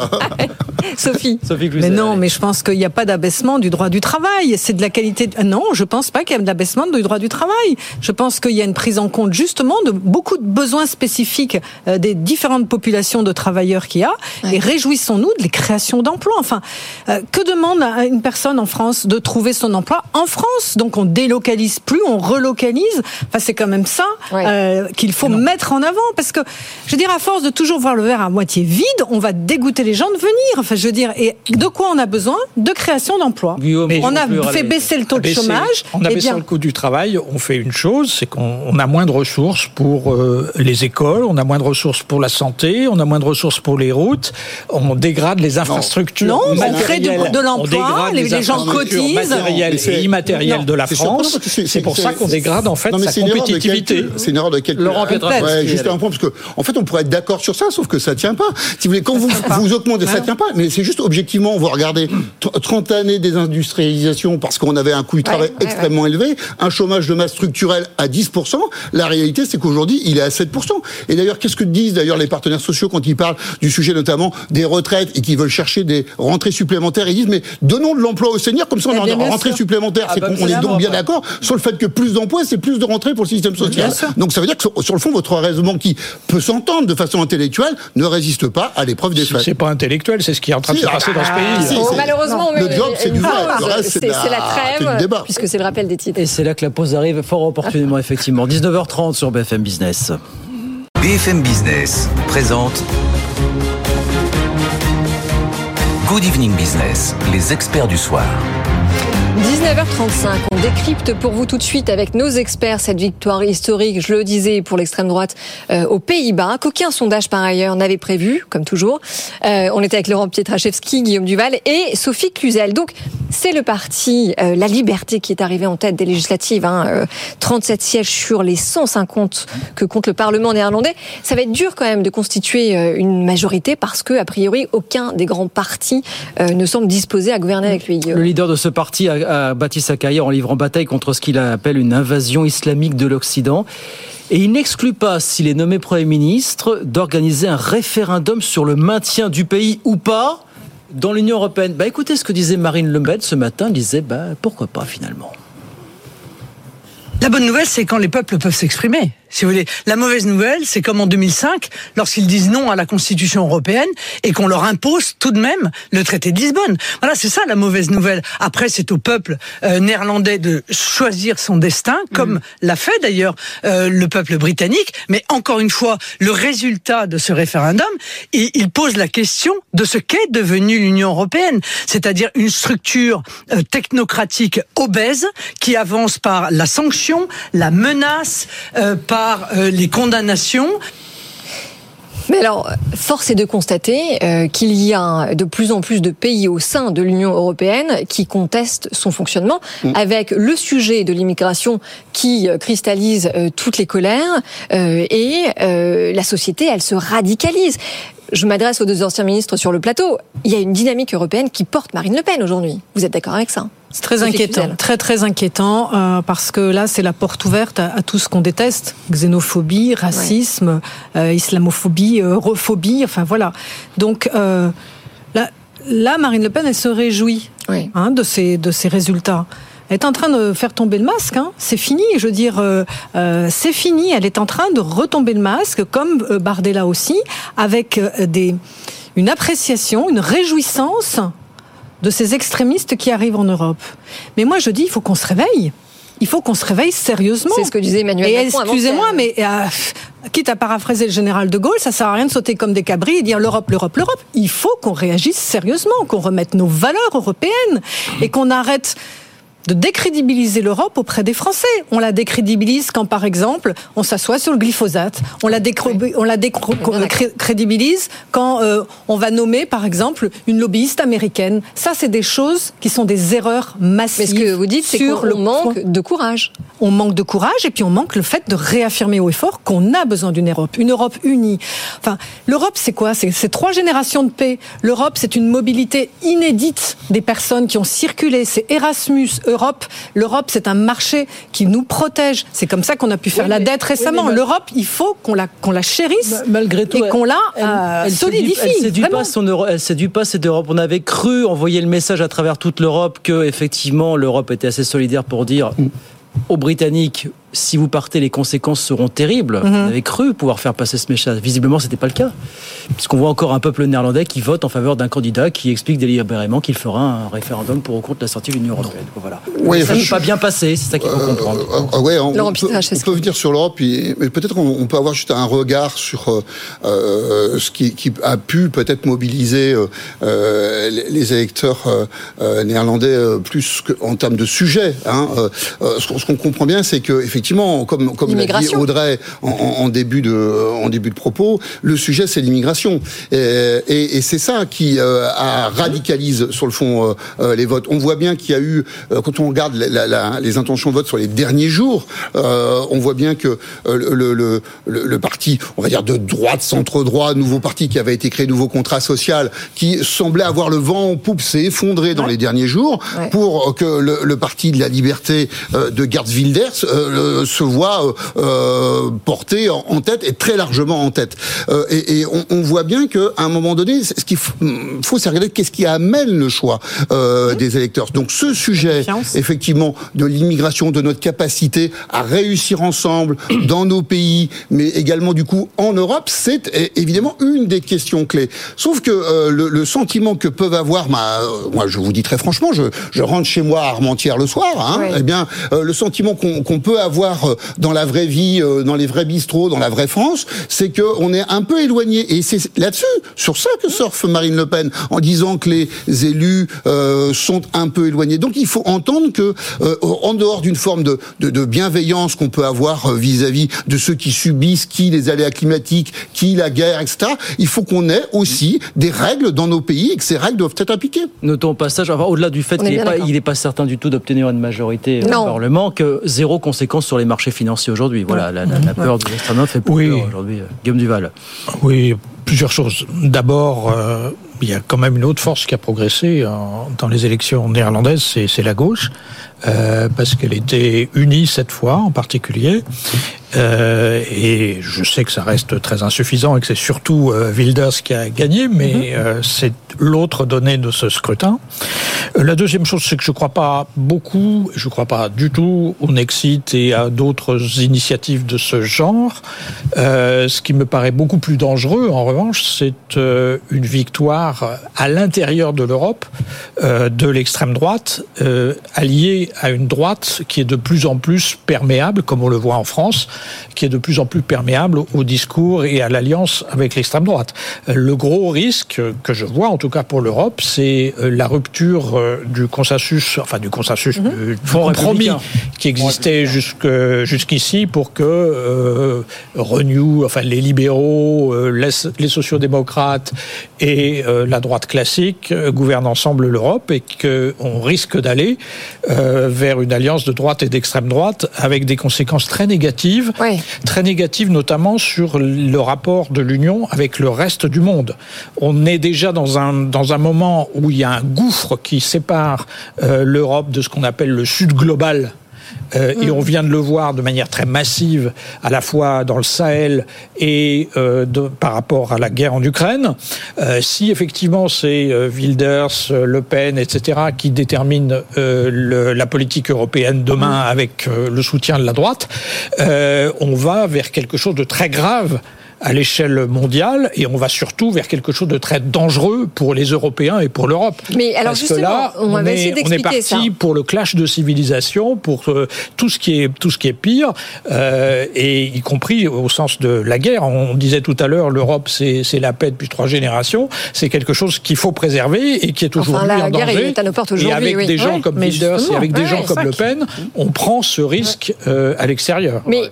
Sophie. Sophie Mais non, mais je pense qu'il n'y a pas d'abaissement du droit du travail. C'est de la qualité. Non, je pense pas qu'il y ait d'abaissement du droit du travail. Je pense qu'il y a une prise en compte justement de beaucoup de besoins spécifiques euh, des différentes populations de travailleurs qu'il y a. Et réjouissons-nous de les créations d'emplois. Enfin, euh, que demande à une personne en France de trouver son emploi en France? Donc on délocalise plus, on relocalise. Enfin, c'est quand même ça euh, qu'il faut mettre en avant parce que, je veux dire, à force de toujours voir le verre à moitié vide, on va dégoûter les gens de venir. Enfin, je veux dire, et de quoi on a besoin? De création d'emplois. Mais on a fait baisser le taux de Baisser- chômage. En eh abaissant bien, le coût du travail, on fait une chose, c'est qu'on on a moins de ressources pour euh, les écoles, on a moins de ressources pour la santé, on a moins de ressources pour les routes, on dégrade les infrastructures. Non, on crée matérielles, de l'emploi, les- les gens cotisent. matérielles et immatérielles non, de la France. C'est pour ça qu'on dégrade en fait Non, mais sa c'est une erreur de compétitivité. C'est une erreur de calcul. Laurent Ouais, juste un point, parce que, en fait, on pourrait être d'accord sur ça, sauf que ça tient pas. Si vous voulez, quand vous, vous augmentez, ça tient pas. Mais c'est juste objectivement, on va regarder tr- 30 années désindustrialisation parce qu'on avait un coût du travail extrêmement élevé, un chômage de masse structurel à 10%. La réalité, c'est qu'aujourd'hui, il est à 7%. Et d'ailleurs, qu'est-ce que disent d'ailleurs les partenaires sociaux quand ils parlent du sujet notamment des retraites et qui veulent chercher des rentrées supplémentaires? Ils disent, mais donnons de l'emploi aux seniors, comme ça on Eh a bien, une bien rentrée sûr. supplémentaire. Ah c'est bah, qu'on est donc bien d'accord sur le fait que plus d'emplois, c'est plus de rentrées pour le système social. Donc ça veut dire que sur, le fond, votre raisonnement qui peut s'entendre de façon intellectuelle ne résiste pas à l'épreuve des faits. C'est pas intellectuel, c'est ce qui est en train de Si, se ah passer dans ce bah, pays. si, Oh, malheureusement, le mais- job, c'est du vrai. Le c'est de la trêve, débat. puisque c'est le rappel des titres. Et c'est là que la pause arrive fort opportunément, effectivement. 19h30 sur BFM Business. BFM Business présente Good Evening Business, les experts du soir. 19h35, on décrypte pour vous tout de suite avec nos experts cette victoire historique, je le disais, pour l'extrême droite euh, aux Pays-Bas, qu'aucun sondage par ailleurs n'avait prévu, comme toujours. Euh, on était avec Laurent Pietraszewski, Guillaume Duval et Sophie Cluzel. Donc c'est le parti euh, La Liberté qui est arrivé en tête des législatives, hein, euh, 37 sièges sur les 150 que compte le Parlement néerlandais. Ça va être dur quand même de constituer euh, une majorité parce que, a priori, aucun des grands partis euh, ne semble disposé à gouverner avec lui. Le leader de ce parti a, a bâti sa carrière en livrant bataille contre ce qu'il appelle une invasion islamique de l'Occident. Et il n'exclut pas, s'il est nommé Premier ministre, d'organiser un référendum sur le maintien du pays ou pas dans l'Union européenne. Bah, écoutez ce que disait Marine Le Pen ce matin. Elle disait bah, pourquoi pas finalement. La bonne nouvelle, c'est quand les peuples peuvent s'exprimer. Si vous voulez, la mauvaise nouvelle, c'est comme en 2005, lorsqu'ils disent non à la Constitution européenne et qu'on leur impose tout de même le traité de Lisbonne. Voilà, c'est ça la mauvaise nouvelle. Après, c'est au peuple euh, néerlandais de choisir son destin, comme l'a fait d'ailleurs euh, le peuple britannique. Mais encore une fois, le résultat de ce référendum, il, il pose la question de ce qu'est devenue l'Union européenne, c'est-à-dire une structure euh, technocratique obèse qui avance par la sanction, la menace, euh, par euh, les condamnations. Mais alors, force est de constater euh, qu'il y a de plus en plus de pays au sein de l'Union européenne qui contestent son fonctionnement, avec le sujet de l'immigration qui euh, cristallise euh, toutes les colères, euh, et euh, la société, elle se radicalise. Je m'adresse aux deux anciens ministres sur le plateau. Il y a une dynamique européenne qui porte Marine Le Pen aujourd'hui. Vous êtes d'accord avec ça? C'est très inquiétant, très très inquiétant, euh, parce que là c'est la porte ouverte à, à tout ce qu'on déteste xénophobie, racisme, euh, islamophobie, europhobie, enfin voilà. Donc euh, là, là, Marine Le Pen, elle se réjouit hein, de ces de ces résultats. Elle est en train de faire tomber le masque. Hein. C'est fini. Je veux dire, euh, euh, c'est fini. Elle est en train de retomber le masque, comme euh, Bardella aussi, avec des une appréciation, une réjouissance de ces extrémistes qui arrivent en Europe. Mais moi, je dis, il faut qu'on se réveille. Il faut qu'on se réveille sérieusement. C'est ce que disait Emmanuel Et Macron excusez-moi, mais euh, quitte à paraphraser le général de Gaulle, ça sert à rien de sauter comme des cabris et dire l'Europe, l'Europe, l'Europe. Il faut qu'on réagisse sérieusement, qu'on remette nos valeurs européennes et qu'on arrête de décrédibiliser l'Europe auprès des Français. On la décrédibilise quand, par exemple, on s'assoit sur le glyphosate. On la, décro- on la décrédibilise quand euh, on va nommer, par exemple, une lobbyiste américaine. Ça, c'est des choses qui sont des erreurs massives. Mais ce que vous dites, c'est qu'on le manque de courage. On manque de courage et puis on manque le fait de réaffirmer haut et fort qu'on a besoin d'une Europe, une Europe unie. Enfin, l'Europe, c'est quoi? C'est c'est trois générations de paix. L'Europe, c'est une mobilité inédite des personnes qui ont circulé. C'est Erasmus, Europe. L'Europe, c'est un marché qui nous protège. C'est comme ça qu'on a pu faire Oui, la dette récemment. L'Europe, il faut qu'on la, qu'on la chérisse malgré tout, et qu'on la elle- euh, elle séduit- solidifie. Elle séduit Vraiment. pas son Euro- elle séduit pas cette Europe. On avait cru envoyer le message à travers toute l'Europe que effectivement l'Europe était assez solidaire pour dire aux Britanniques si vous partez, les conséquences seront terribles. Mhm. On avait cru pouvoir faire passer ce message. Visiblement, c'était pas le cas, puisqu'on voit encore un peuple néerlandais qui vote en faveur d'un candidat qui explique délibérément qu'il fera un référendum pour ou contre la sortie de l'Union européenne. Voilà. Oui, ça enfin, ne peut je- pas bien passer. C'est ça qu'il faut comprendre. Ah ouais, on, peut, on peut venir sur l'Europe, mais peut-être on, on peut avoir juste un regard sur euh, euh, ce qui, qui a pu peut-être mobiliser euh, euh, les, les électeurs euh, euh, néerlandais euh, plus en termes de sujet. Hein. Euh, euh, ce qu'on ce qu'on comprend bien, c'est que effectivement, comme comme l'a dit. Audrey en, début de en début de propos, le sujet c'est l'immigration, et, et- et c'est ça qui euh, a- radicalise sur le fond euh, euh, les votes. On voit bien qu'il y a eu, euh, quand on regarde la- la- la- les intentions de vote sur les derniers jours, on voit bien que le, le, le, le parti, on va dire de droite, centre-droit, nouveau parti qui avait été créé, nouveau contrat social, qui semblait avoir le vent en poupe, s'est effondré dans les derniers jours Ouais. pour que le, parti de la liberté de Gerd Wilders se voit euh, euh, porté en, en tête et très largement en tête. Euh, et et on, on voit bien qu'à un moment donné, ce qu'il faut, faut c'est regarder qu'est-ce qui amène le choix euh, des électeurs. Donc ce sujet, effectivement, de l'immigration, de notre capacité à réussir ensemble dans nos pays, mais également du coup en Europe, c'est évidemment une des questions clés. Sauf que euh, le, le sentiment que peuvent avoir, bah, euh, moi je vous dis très franchement, je, je rentre chez moi à Armentières le soir, hein, eh bien euh, le sentiment qu'on qu'on peut avoir euh, dans la vraie vie, euh, dans les vrais bistrots, dans la vraie France, c'est que on est un peu éloigné. Et c'est là-dessus, sur ça que surfe Marine Le Pen, en disant que les élus euh, sont un peu éloignés. Donc il faut entendre que, euh, en dehors d'une forme de, de, de bienveillance qu'on peut avoir vis-à-vis de ceux qui subissent, qui les aléas climatiques, qui la guerre, etc., il faut qu'on ait aussi des règles dans nos pays et que ces règles doivent être appliquées. Notons au passage, enfin, au-delà du fait qu'il n'est pas, pas certain du tout d'obtenir une majorité Non. au Parlement, que zéro conséquence sur les marchés financiers aujourd'hui. Voilà, la, la- la peur de droite fait plus Oui. peur aujourd'hui. euh, Guillaume Duval. Oui, plusieurs choses. D'abord, euh, il y a quand même une autre force qui a progressé en- dans les élections néerlandaises, c'est la gauche, euh, parce qu'elle était unie cette fois en particulier. Euh, et je sais que ça reste très insuffisant et que c'est surtout euh, Wilders qui a gagné, mais euh, c'est l'autre donnée de ce scrutin. La deuxième chose, c'est que je ne crois pas beaucoup, je ne crois pas du tout au Nexit et à d'autres initiatives de ce genre. Euh, ce qui me paraît beaucoup plus dangereux, en revanche, c'est une victoire à l'intérieur de l'Europe euh, de l'extrême droite, euh, alliée à une droite qui est de plus en plus perméable, comme on le voit en France, qui est de plus en plus perméable au discours et à l'alliance avec l'extrême droite. Le gros risque que je vois, en tout cas pour l'Europe, c'est euh, la rupture euh, du consensus, enfin du consensus, du Front compromis qui existait jusqu'ici pour que euh, Renew, enfin les libéraux, les, les sociodémocrates et euh, la droite classique gouvernent ensemble l'Europe et qu'on risque d'aller euh, vers une alliance de droite et d'extrême droite avec des conséquences très négatives, très négatives notamment sur le rapport de l'Union avec le reste du monde. On est déjà dans un dans un moment où il y a un gouffre qui sépare euh, l'Europe de ce qu'on appelle le Sud global. Euh, Et on vient de le voir de manière très massive, à la fois dans le Sahel et euh, par rapport à la guerre en Ukraine. Euh, si effectivement c'est Wilders, Le Pen, etc., qui déterminent la politique européenne demain avec le soutien de la droite, on va vers quelque chose de très grave à l'échelle mondiale et on va surtout vers quelque chose de très dangereux pour les Européens et pour l'Europe. Mais alors Parce que justement, là, on va est, on est parti ça. pour le clash de civilisation, pour euh, tout ce qui est tout ce qui est pire, euh, et y compris au sens de la guerre. On disait tout à l'heure, l'Europe c'est c'est la paix depuis trois générations. C'est quelque chose qu'il faut préserver et qui est aujourd'hui Enfin, la en guerre danger. est à nos portes et aujourd'hui, avec oui. des gens comme mais Wilders et avec des ouais, gens comme Le qui- Pen, on prend ce risque euh, à l'extérieur. Mais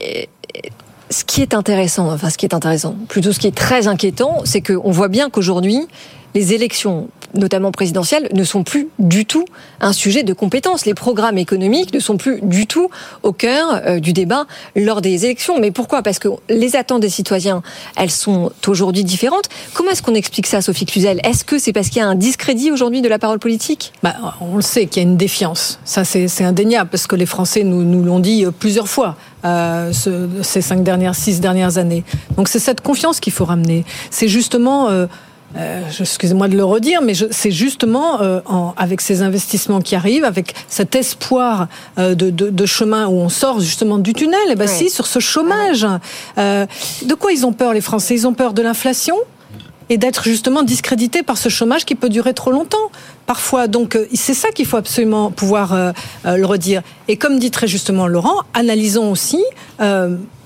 ce qui est intéressant, enfin ce qui est intéressant, plutôt ce qui est très inquiétant, c'est qu'on voit bien qu'aujourd'hui, les élections, notamment présidentielles, ne sont plus du tout un sujet de compétence. Les programmes économiques ne sont plus du tout au cœur euh, du débat lors des élections. Mais pourquoi? Parce que les attentes des citoyens, elles sont aujourd'hui différentes. Comment est-ce qu'on explique ça, Sophie Cluzel? Est-ce que c'est parce qu'il y a un discrédit aujourd'hui de la parole politique? Bah, on le sait qu'il y a une défiance. Ça, c'est indéniable parce que les Français nous, nous l'ont dit euh, plusieurs fois euh, ce- ces cinq dernières, six dernières années. Donc c'est cette confiance qu'il faut ramener. C'est justement. euh, euh, excusez-moi de le redire, mais c'est justement euh, en- avec ces investissements qui arrivent, avec cet espoir euh, de, de- de chemin où on sort justement du tunnel. Et ben Ouais. si, sur ce chômage, de quoi ils ont peur les Français? Ils ont peur de l'inflation? Et d'être justement discrédité par ce chômage qui peut durer trop longtemps. Parfois, donc, euh, c'est ça qu'il faut absolument pouvoir euh, euh, le redire. Et comme dit très justement Laurent, analysons aussi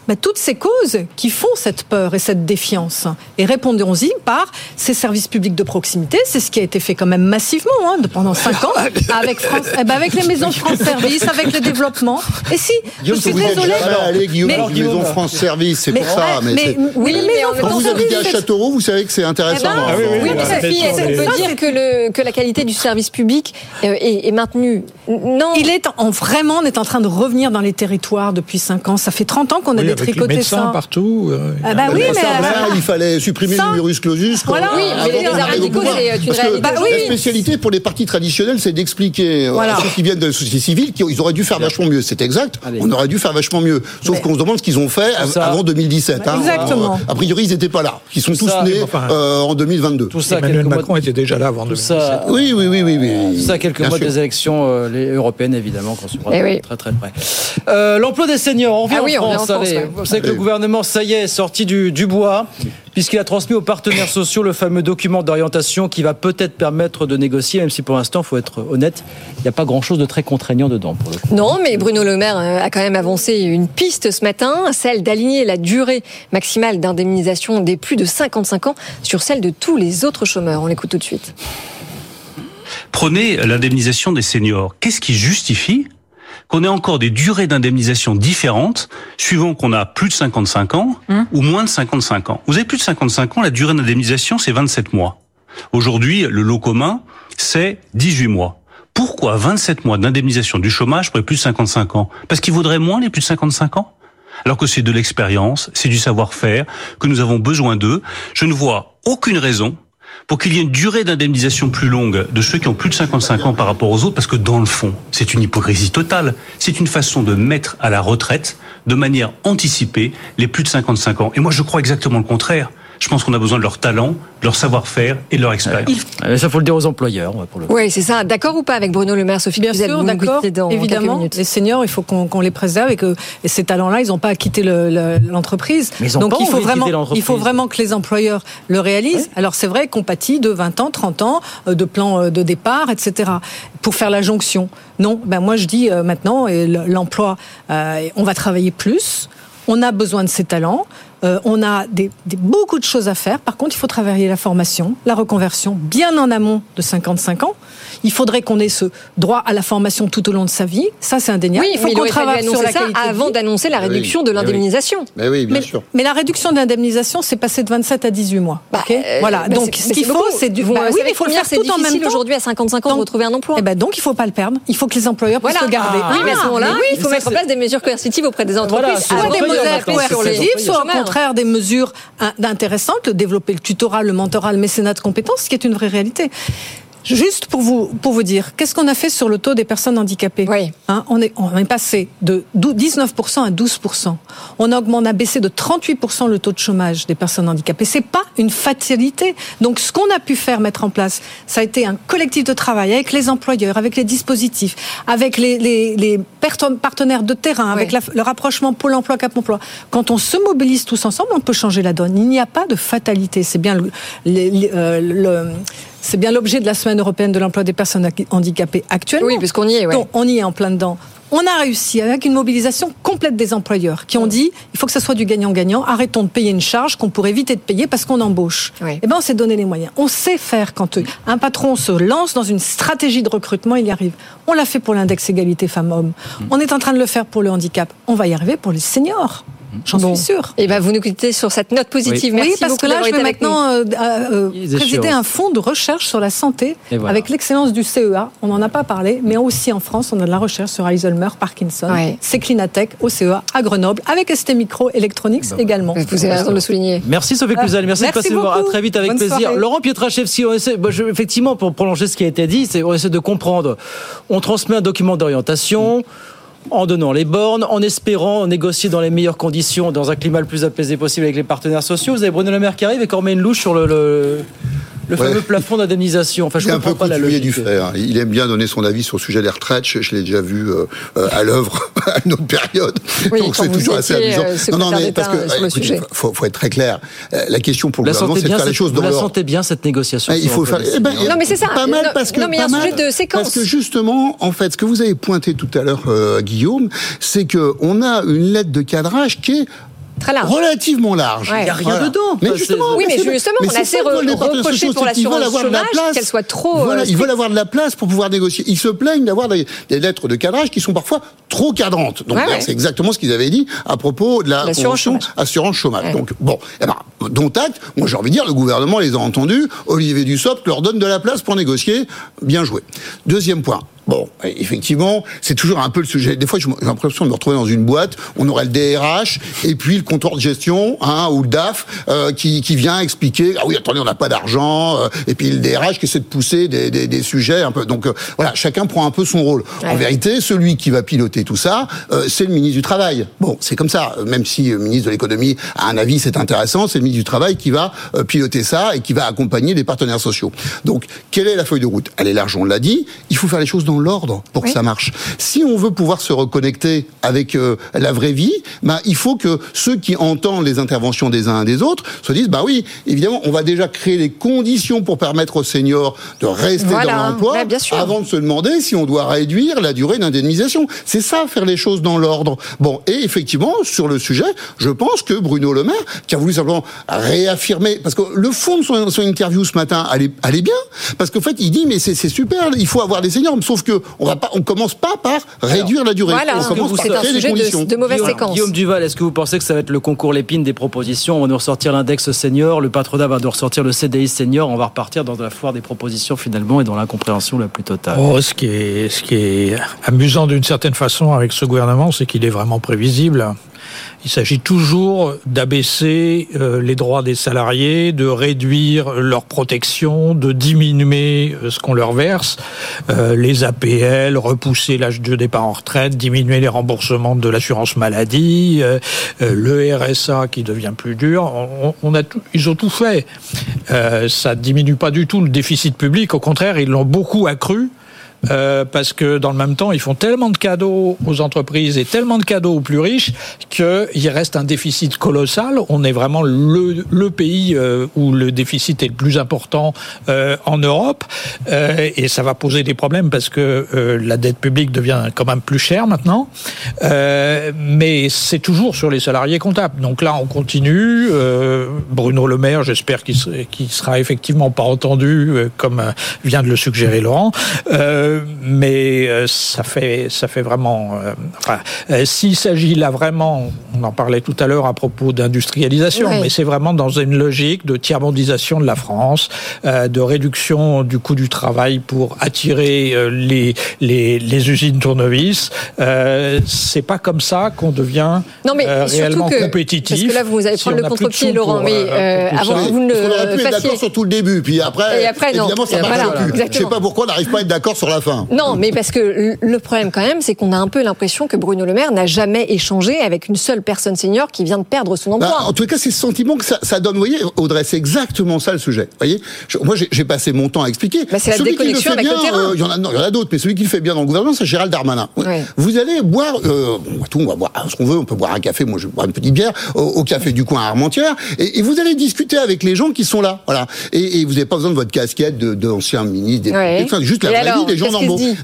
bah, toutes ces causes qui font cette peur et cette défiance. Et répondons-y par ces services publics de proximité. C'est ce qui a été fait quand même massivement hein, de- pendant cinq ans avec, France, eh ben, avec les maisons France Service, avec le développement. Et si, je suis désolée. allé, Guillaume, Mais- dans une maison France Service, c'est Mais- pour ça. ouais, mais- c'est- oui, mais maison Quand France vous habitez à Châteauroux, vous savez que c'est intéressant. Eh ben, hein. oui, mais Sophie, est-ce qu'on peut dire que, le, que la qualité du service public euh, est, est maintenue? Non. Il est en, vraiment, on est en train de revenir dans les territoires depuis 5 ans. Ça fait 30 ans qu'on a Oui, avec les médecins ça. partout. euh, Ah bah oui, mais- ça, là, il fallait supprimer le numerus clausus. Voilà. Oui, mais les déserts médicaux, c'est une La spécialité pour les partis traditionnels, c'est d'expliquer euh, Voilà. à ceux qui viennent de la société civile qu'ils auraient dû faire vachement mieux. C'est exact. On aurait dû faire vachement mieux. Sauf qu'on se demande ce qu'ils ont fait avant 2017. hein. Exactement. Euh, A priori, ils n'étaient pas là. Ils sont Tout tous ça- nés Enfin, euh, en 2022. Tout ça, Emmanuel mois- Macron était déjà là avant tout 2017. ça, Oui, oui, oui, oui. oui. tout ça quelques Bien mois sûr. des élections euh, européennes, évidemment, qu'on suivra Eh très très près. Euh, L'emploi des seniors, on revient Ah oui, en on France. en France, allez. Vous savez que le gouvernement, ça y est, est sorti du, du bois, puisqu'il a transmis aux partenaires sociaux le fameux document d'orientation qui va peut-être permettre de négocier, même si pour l'instant, il faut être honnête, il n'y a pas grand-chose de très contraignant dedans. Pour le coup. Non, mais Bruno Le Maire euh, a quand même avancé une piste ce matin, celle d'aligner la durée maximale d'indemnisation des plus de 55 ans sur celle de tous les autres chômeurs. On l'écoute tout de suite. Prenez l'indemnisation des seniors. Qu'est-ce qui justifie qu'on ait encore des durées d'indemnisation différentes suivant qu'on a plus de 55 ans ou moins de 55 ans Vous avez plus de 55 ans, la durée d'indemnisation, c'est 27 mois. Aujourd'hui, le lot commun, c'est 18 mois. Pourquoi 27 mois d'indemnisation du chômage pour les plus de 55 ans? Parce qu'ils vaudraient moins les plus de 55 ans? Alors que c'est de l'expérience, c'est du savoir-faire, que nous avons besoin d'eux. Je ne vois aucune raison pour qu'il y ait une durée d'indemnisation plus longue de ceux qui ont plus de 55 ans par rapport aux autres, parce que dans le fond, c'est une hypocrisie totale. C'est une façon de mettre à la retraite, de manière anticipée, les plus de 55 ans. Et moi, je crois exactement le contraire. Je pense qu'on a besoin de leur talent, de leur savoir-faire et de leur expérience. Mais ça, faut le dire aux employeurs, pour le. Oui, c'est ça. D'accord ou pas avec Bruno Le Maire, Sophie Bien sûr, d'accord. Évidemment, les seniors, il faut qu'on qu'on les préserve et que et ces talents-là, ils n'ont pas à quitter le- le- l'entreprise. Mais ils ont Donc pas il faut envie de quitter vraiment, l'entreprise. il faut vraiment que les employeurs le réalisent. Alors c'est vrai qu'on pâtit de 20 ans, 30 ans euh, de plans euh, de départ, etc. Pour faire la jonction. Non, ben moi je dis euh, maintenant, le- l'emploi, euh, on va travailler plus. On a besoin de ces talents. Euh, on a beaucoup de choses à faire. Par contre, il faut travailler la formation, la reconversion, bien en amont de 55 ans. Il faudrait qu'on ait ce droit à la formation tout au long de sa vie. Ça, c'est indéniable. Oui, il faut qu'on travaille sur la ça qualité avant d'annoncer la oui, réduction de l'indemnisation. Mais oui, bien Mais, sûr. mais la réduction de l'indemnisation, c'est passé de 27 à 18 mois. Bah, ok euh, voilà. bah, donc, c'est- ce qu'il faut, c'est du. Bah oui, mais il faut le faire c'est tout en même difficile temps. aujourd'hui à 55 ans de retrouver un emploi. Eh ben donc, il faut pas le perdre. Il faut que les employeurs Voilà. puissent le garder. oui, mais à ce moment-là, mais oui, il faut mettre en place des mesures coercitives auprès des entreprises. Soit des mesures coercitives, soit au contraire des mesures hein, intéressantes, le développer le tutorat, le mentorat, le mécénat de compétences, ce qui est une vraie réalité. Juste pour vous, pour vous dire, qu'est-ce qu'on a fait sur le taux des personnes handicapées oui. hein, on, est, on est passé de 19% à 12%. On a, on a baissé de 38% le taux de chômage des personnes handicapées. C'est pas une fatalité. Donc, ce qu'on a pu faire, mettre en place, ça a été un collectif de travail avec les employeurs, avec les dispositifs, avec les, les, les partenaires de terrain, avec la, le rapprochement Pôle emploi, Cap emploi. Quand on se mobilise tous ensemble, on peut changer la donne. Il n'y a pas de fatalité. C'est bien le, le, euh, le c'est bien l'objet de la semaine européenne de l'emploi des personnes handicapées actuellement. Oui, puisqu'on y est. Ouais. Donc, on y est en plein dedans. On a réussi avec une mobilisation complète des employeurs qui ont dit il faut que ça soit du gagnant-gagnant. Arrêtons de payer une charge qu'on pourrait éviter de payer parce qu'on embauche. Oui. Et ben on s'est donné les moyens. On sait faire quand un patron se lance dans une stratégie de recrutement, il y arrive. On l'a fait pour l'index égalité femmes-hommes. On est en train de le faire pour le handicap. On va y arriver pour les seniors. J'en bon. suis sûre. Et ben vous nous quittez sur cette note positive. Oui, Merci oui parce beaucoup que là, je vais maintenant euh, euh, Les présider un fonds de recherche sur la santé voilà. avec l'excellence du CEA. On n'en a pas parlé, mais aussi en France, on a de la recherche sur Alzheimer, Parkinson. Ouais. C'est Clinatech au CEA à Grenoble, avec ST Micro Electronics également. Vous avez raison de le souligner. Merci Sophie Ah, Cluzel, merci, merci de passer nous voir. À beaucoup. très vite avec Bonne plaisir. soirée. Laurent Pietraszewski, on essaie, bah, je- effectivement, pour prolonger ce qui a été dit, c'est on essaie de comprendre. On transmet un document d'orientation. En donnant les bornes, en espérant négocier dans les meilleures conditions, dans un climat le plus apaisé possible avec les partenaires sociaux. Vous avez Bruno Le Maire qui arrive et une louche sur le, le Ouais. fameux plafond d'indemnisation. Enfin, je Il est un comprends peu pas la coutumier logique. du frère. Il aime bien donner son avis sur le sujet des retraites. Je, je l'ai déjà vu euh, euh, à l'œuvre à une autre période. Oui, Donc c'est toujours assez amusant. euh, sur le écoutez, sujet. faut, faut être très clair. La question pour le La gouvernement, c'est de bien, faire les cette- choses vous dans la l'ordre. sentez bien cette négociation. Eh, il faut faire. eh ben, Non, mais c'est ça. Pas mal Non, parce que. non, mais il y a un sujet de séquence. Parce que justement, en fait, ce que vous avez pointé tout à l'heure, Guillaume, c'est que on a une lettre de cadrage qui est Très large. relativement large. Ouais. Il y a rien Voilà. dedans. Mais justement, Oui, mais on a assez reproché pour l'assurance la chômage place. qu'elle soit trop, Voilà, euh, ils veulent avoir de la place pour pouvoir négocier. Ils se plaignent d'avoir des, des lettres de cadrage qui sont parfois trop cadrantes. Donc Ouais, d'ailleurs, ouais. c'est exactement ce qu'ils avaient dit à propos de la L'assurance convention chômage. assurance chômage. Ouais. Donc bon, eh ben, dont acte. Moi, j'ai envie de dire, le gouvernement les a entendus. Olivier Dussopt leur donne de la place pour négocier. Bien joué. Deuxième point. Bon, effectivement, c'est toujours un peu le sujet. Des fois, j'ai l'impression de me retrouver dans une boîte. On aurait le DRH et puis le comptoir de gestion, hein, ou le DAF, euh, qui, qui vient expliquer. Ah oui, attendez, on n'a pas d'argent. euh, et puis le DRH qui essaie de pousser des, des, des sujets un peu. Donc euh, voilà, chacun prend un peu son rôle. En vérité, celui qui va piloter tout ça, euh, c'est le ministre du travail. Bon, c'est comme ça. Même si le ministre de l'économie a un avis, c'est intéressant. C'est le ministre du travail qui va euh, piloter ça et qui va accompagner les partenaires sociaux. Donc, quelle est la feuille de route? Elle est large, on l'a dit. Il faut faire les choses dans l'ordre pour que ça marche. Si on veut pouvoir se reconnecter avec euh, la vraie vie, bah, il faut que ceux qui entendent les interventions des uns et des autres se disent, bah oui, évidemment, on va déjà créer les conditions pour permettre aux seniors de rester Voilà. dans l'emploi sûr. avant de se demander si on doit réduire la durée d'indemnisation. C'est ça, faire les choses dans l'ordre. Bon, et effectivement, sur le sujet, je pense que Bruno Le Maire, qui a voulu simplement réaffirmer, parce que le fond de son, son interview ce matin, elle est, elle est bien, parce qu'en fait, il dit, mais c'est c'est super, il faut avoir des seniors, sauf que on va pas, on commence pas par réduire la durée. Voilà. on commence par c'est un créer les sujet de- conditions. de mauvaise Guillaume, séquence. Guillaume Duval, est-ce que vous pensez que ça va être le concours l'épine des propositions? On va nous ressortir l'index senior, le patronat va nous ressortir le CDI senior, on va repartir dans la foire des propositions finalement et dans l'incompréhension la plus totale. Oh, ce, qui est, ce qui est amusant d'une certaine façon avec ce gouvernement, c'est qu'il est vraiment prévisible. Il s'agit toujours d'abaisser euh, les droits des salariés, de réduire leur protection, de diminuer euh, ce qu'on leur verse, euh, les APL, repousser l'âge de départ en retraite, diminuer les remboursements de l'assurance maladie, le RSA qui devient plus dur. Ils ont tout fait. Ça diminue pas du tout le déficit public. Au contraire, ils l'ont beaucoup accru. Euh, parce que dans le même temps, ils font tellement de cadeaux aux entreprises et tellement de cadeaux aux plus riches qu'il reste un déficit colossal. On est vraiment le, le pays euh, où le déficit est le plus important euh, en Europe. Euh, et ça va poser des problèmes parce que la dette publique devient quand même plus chère maintenant. Mais c'est toujours sur les salariés comptables. Donc là, on continue. Bruno Le Maire, j'espère qu'il sera, sera effectivement pas entendu, comme vient de le suggérer Laurent. Euh, mais euh, ça fait ça fait vraiment. euh, enfin, euh, s'il s'agit là vraiment, on en parlait tout à l'heure à propos d'industrialisation, Oui. mais c'est vraiment dans une logique de tiers-mondisation de la France, euh, de réduction du coût du travail pour attirer euh, les, les les usines tournevis. Euh, c'est pas comme ça qu'on devient Non, mais euh, surtout réellement que- compétitif. parce que là, vous allez prendre on le contre-pied, Laurent, pour, mais, avant que vous ne qu'on aurait pu être d'accord sur tout le début, puis après, Et après, non. évidemment, ça marche voilà, plus. Je sais exactement. pas pourquoi on n'arrive pas à être d'accord sur la fin. Non, mais parce que le- problème quand même, c'est qu'on a un peu l'impression que Bruno Le Maire n'a jamais échangé avec une seule personne senior qui vient de perdre son emploi. Bah, en tout cas, c'est ce sentiment que ça, ça donne. Vous voyez, Audrey, c'est exactement ça le sujet. Vous voyez, moi, j'ai passé mon temps à expliquer. Bah, c'est la Celui qui le fait avec bien, le terrain. euh, Il y en a, d'autres, mais celui qui le fait bien dans le gouvernement, c'est Gérald Darmanin. Vous allez boire, euh, tout, on va boire ce qu'on veut. On peut boire un café. Moi, je vais boire une petite bière au, au café du coin à Armentières, et, et vous allez discuter avec les gens qui sont là. Voilà. Et, et vous n'avez pas besoin de votre casquette de- d'ancien ministre, des Ouais. enfin, juste la vraie vie des gens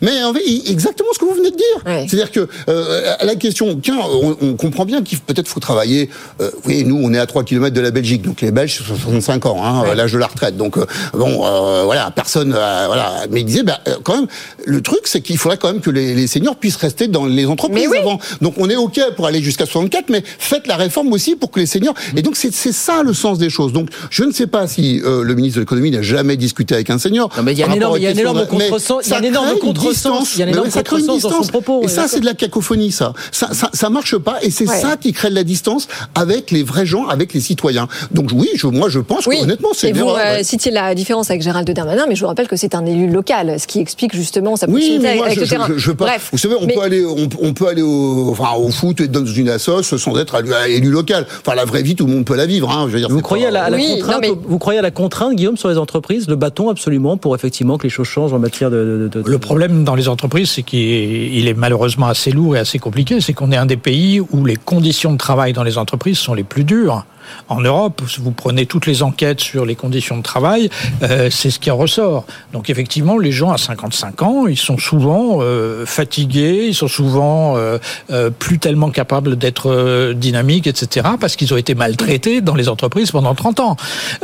Mais en fait, exactement ce que vous venez de dire. C'est-à-dire que euh, la question, tiens, on, on comprend bien qu'il peut-être faut travailler. Euh, oui, nous, on est à 3 km de la Belgique, donc les Belges, c'est 65 ans, hein, à l'âge de la retraite. Donc euh, bon, euh, voilà, personne, euh, voilà. Mais il disait, bah, euh, quand même, le truc, c'est qu'il faudrait quand même que les, les seniors puissent rester dans les entreprises avant. Donc on est ok pour aller jusqu'à 64, mais faites la réforme aussi pour que les seniors. Et donc c'est c'est ça le sens des choses. Donc je ne sais pas si euh, le ministre de l'économie n'a jamais discuté avec un senior. Non, mais il y a un énorme- il y a un aux énorme questions de- mais contresens- il y a ça un énorme contresens- il y a un Mais énorme oui, ça crée une contresens dans son distance. propos, Et ça, c'est de la cacophonie, ça. Ça, ça, ça marche pas. Et c'est Ouais. ça qui crée de la distance avec les vrais gens, avec les citoyens. Donc oui, je, moi, je pense Oui. que honnêtement, c'est Et vous erreur, euh, ouais. citiez la différence avec Gérald Darmanin, mais je vous rappelle que c'est un élu local, ce qui explique justement sa Oui, proximité mais moi, avec je, le je, terrain. je- je veux pas. Bref. Vous savez, on Mais- peut aller, on, on peut aller au, enfin, au foot et dans une assoce sans être élu, élu local. Enfin, la vraie vie, tout le monde peut la vivre. Hein, je veux dire, Vous croyez pas- à la, à la Oui, non, contrainte, mais- vous croyez à la contrainte, Guillaume, sur les entreprises, le bâton absolument pour effectivement que les choses changent en matière de. de- de- Le problème dans les entreprises, c'est qu'il est, malheureusement assez lourd et assez compliqué. C'est qu'on est un des pays où les conditions de travail dans les entreprises sont les plus dures. En Europe, vous prenez toutes les enquêtes sur les conditions de travail, euh, c'est ce qui en ressort. Donc effectivement, les gens à 55 ans, ils sont souvent euh, fatigués, ils sont souvent euh, euh, plus tellement capables d'être euh, dynamiques, etc., parce qu'ils ont été maltraités dans les entreprises pendant 30 ans.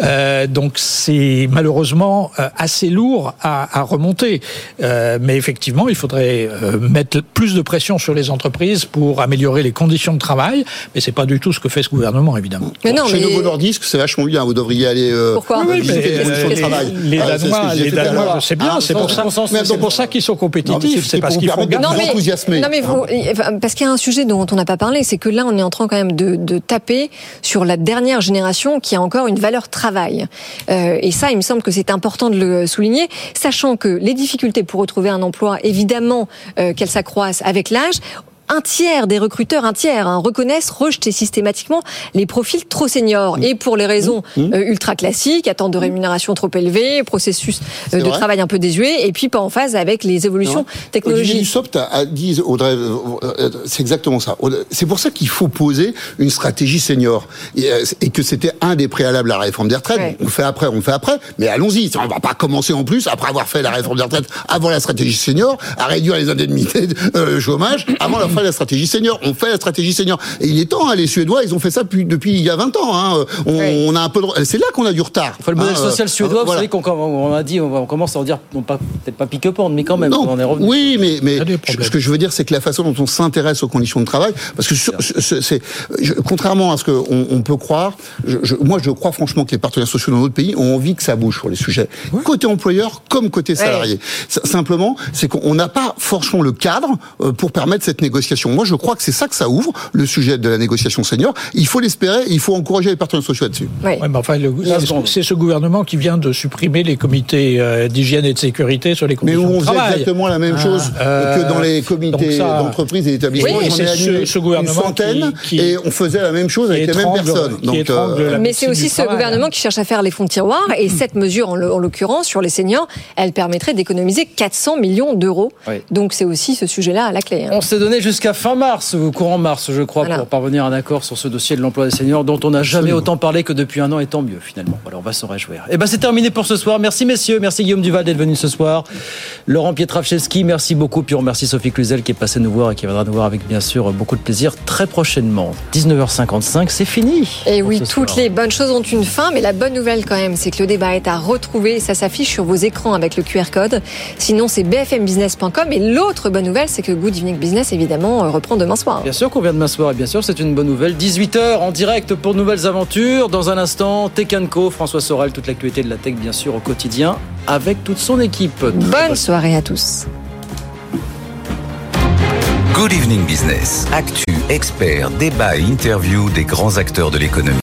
Euh, donc c'est malheureusement assez lourd à, à remonter. Mais effectivement, il faudrait mettre plus de pression sur les entreprises pour améliorer les conditions de travail. Mais c'est pas du tout ce que fait ce gouvernement, évidemment. Mais non, Chez mais- Novo Nordisk, c'est vachement bien. Vous devriez aller. euh, Pourquoi Oui, visiter mais, les conditions de euh, travail. les Ah, c'est Danois, les. Danois, je sais bien, Ah, c'est pour ça, c'est pour ça qu'ils sont compétitifs, c'est c'est parce qu'ils font. Non mais vous, enfin, parce qu'il y a un sujet dont on n'a pas parlé, c'est que là on est en train quand même de, de taper sur la dernière génération qui a encore une valeur travail. Euh, et ça, il me semble que c'est important de le souligner, sachant que les difficultés pour retrouver un emploi, évidemment, euh, qu'elles s'accroissent avec l'âge. Un tiers des recruteurs, un tiers, hein, reconnaissent rejeter systématiquement les profils trop seniors. Mmh. Et pour les raisons euh, ultra classiques, attente de rémunération trop élevée, processus euh, de vrai. travail un peu désuet, et puis pas en phase avec les évolutions Olivier technologiques. Dussopt a, dit, Audrey, euh, euh, c'est exactement ça. C'est pour ça qu'il faut poser une stratégie senior et, euh, que c'était un des préalables à la réforme des retraites. Ouais. On le fait après, on le fait après, mais allons-y. On va pas commencer en plus après avoir fait la réforme des retraites avant la stratégie senior à réduire les indemnités de euh, chômage avant la fin la stratégie senior. On fait la stratégie senior et il est temps. hein, les Suédois, ils ont fait ça depuis, depuis il y a 20 ans. Hein. On, on a un peu, de- c'est là qu'on a du retard. Enfin, le modèle Hein, social euh, suédois, vous voilà. savez qu'on on a dit, on commence à en dire, non, pas- peut-être pas pique-pente, mais quand même, Non, on est revenu. Oui, mais, mais ce que je veux dire, c'est que la façon dont on s'intéresse aux conditions de travail, parce que c'est, contrairement à ce qu'on on peut croire, je, je- moi je crois franchement que les partenaires sociaux dans notre pays ont envie que ça bouge sur les sujets, côté employeur comme côté salarié. Simplement, c'est qu'on n'a pas franchement le cadre euh, pour permettre cette négociation. Moi, je crois que c'est ça que ça ouvre, le sujet de la négociation senior. Il faut l'espérer, il faut encourager les partenaires sociaux là-dessus. Oui. Ouais, mais enfin, le- c'est ce- gouvernement qui vient de supprimer les comités euh, d'hygiène et de sécurité sur les Mais conditions où on de faisait travail. exactement la même Ah, chose euh, que dans les comités ça- d'entreprise et d'établissement. Oui, c'est ce- ce une gouvernement centaine qui- qui- et on faisait la même chose avec les mêmes personnes. Donc, euh, Mais c'est aussi ce travail, gouvernement hein. qui cherche à faire les fonds de tiroir et cette mesure, en l'occurrence, sur les seniors, elle permettrait d'économiser 400 millions d'euros. Oui. Donc c'est aussi ce sujet-là à la clé. hein. On s'est donné jusqu'à fin mars, ou courant mars, je crois, pour parvenir à un accord sur ce dossier de l'emploi des seniors dont on n'a jamais autant parlé que depuis un an, et tant mieux finalement. Voilà, on va s'en réjouir. Et ben c'est terminé pour ce soir. Merci messieurs, merci Guillaume Duval d'être venu ce soir. Laurent Pietraszewski, merci beaucoup. Puis on remercie Sophie Cluzel qui est passée nous voir et qui viendra nous voir avec bien sûr beaucoup de plaisir très prochainement. 19h55, c'est fini. Et oui, toutes les bonnes choses ont une fin, mais la bonne nouvelle quand même, c'est que le débat est à retrouver et ça s'affiche sur vos écrans avec le QR code. Sinon, c'est bfmbusiness.com. Et l'autre bonne nouvelle, c'est que Good Evening Business, évidemment, euh, reprend demain soir. Bien sûr qu'on vient demain soir et bien sûr, c'est une bonne nouvelle. 18h en direct pour de nouvelles aventures. Dans un instant, Tech Co, François Sorel, toute l'actualité de la tech, bien sûr, au quotidien, avec toute son équipe. Bonne soirée à tous. Good Evening Business. Actu, expert, débat et interview des grands acteurs de l'économie.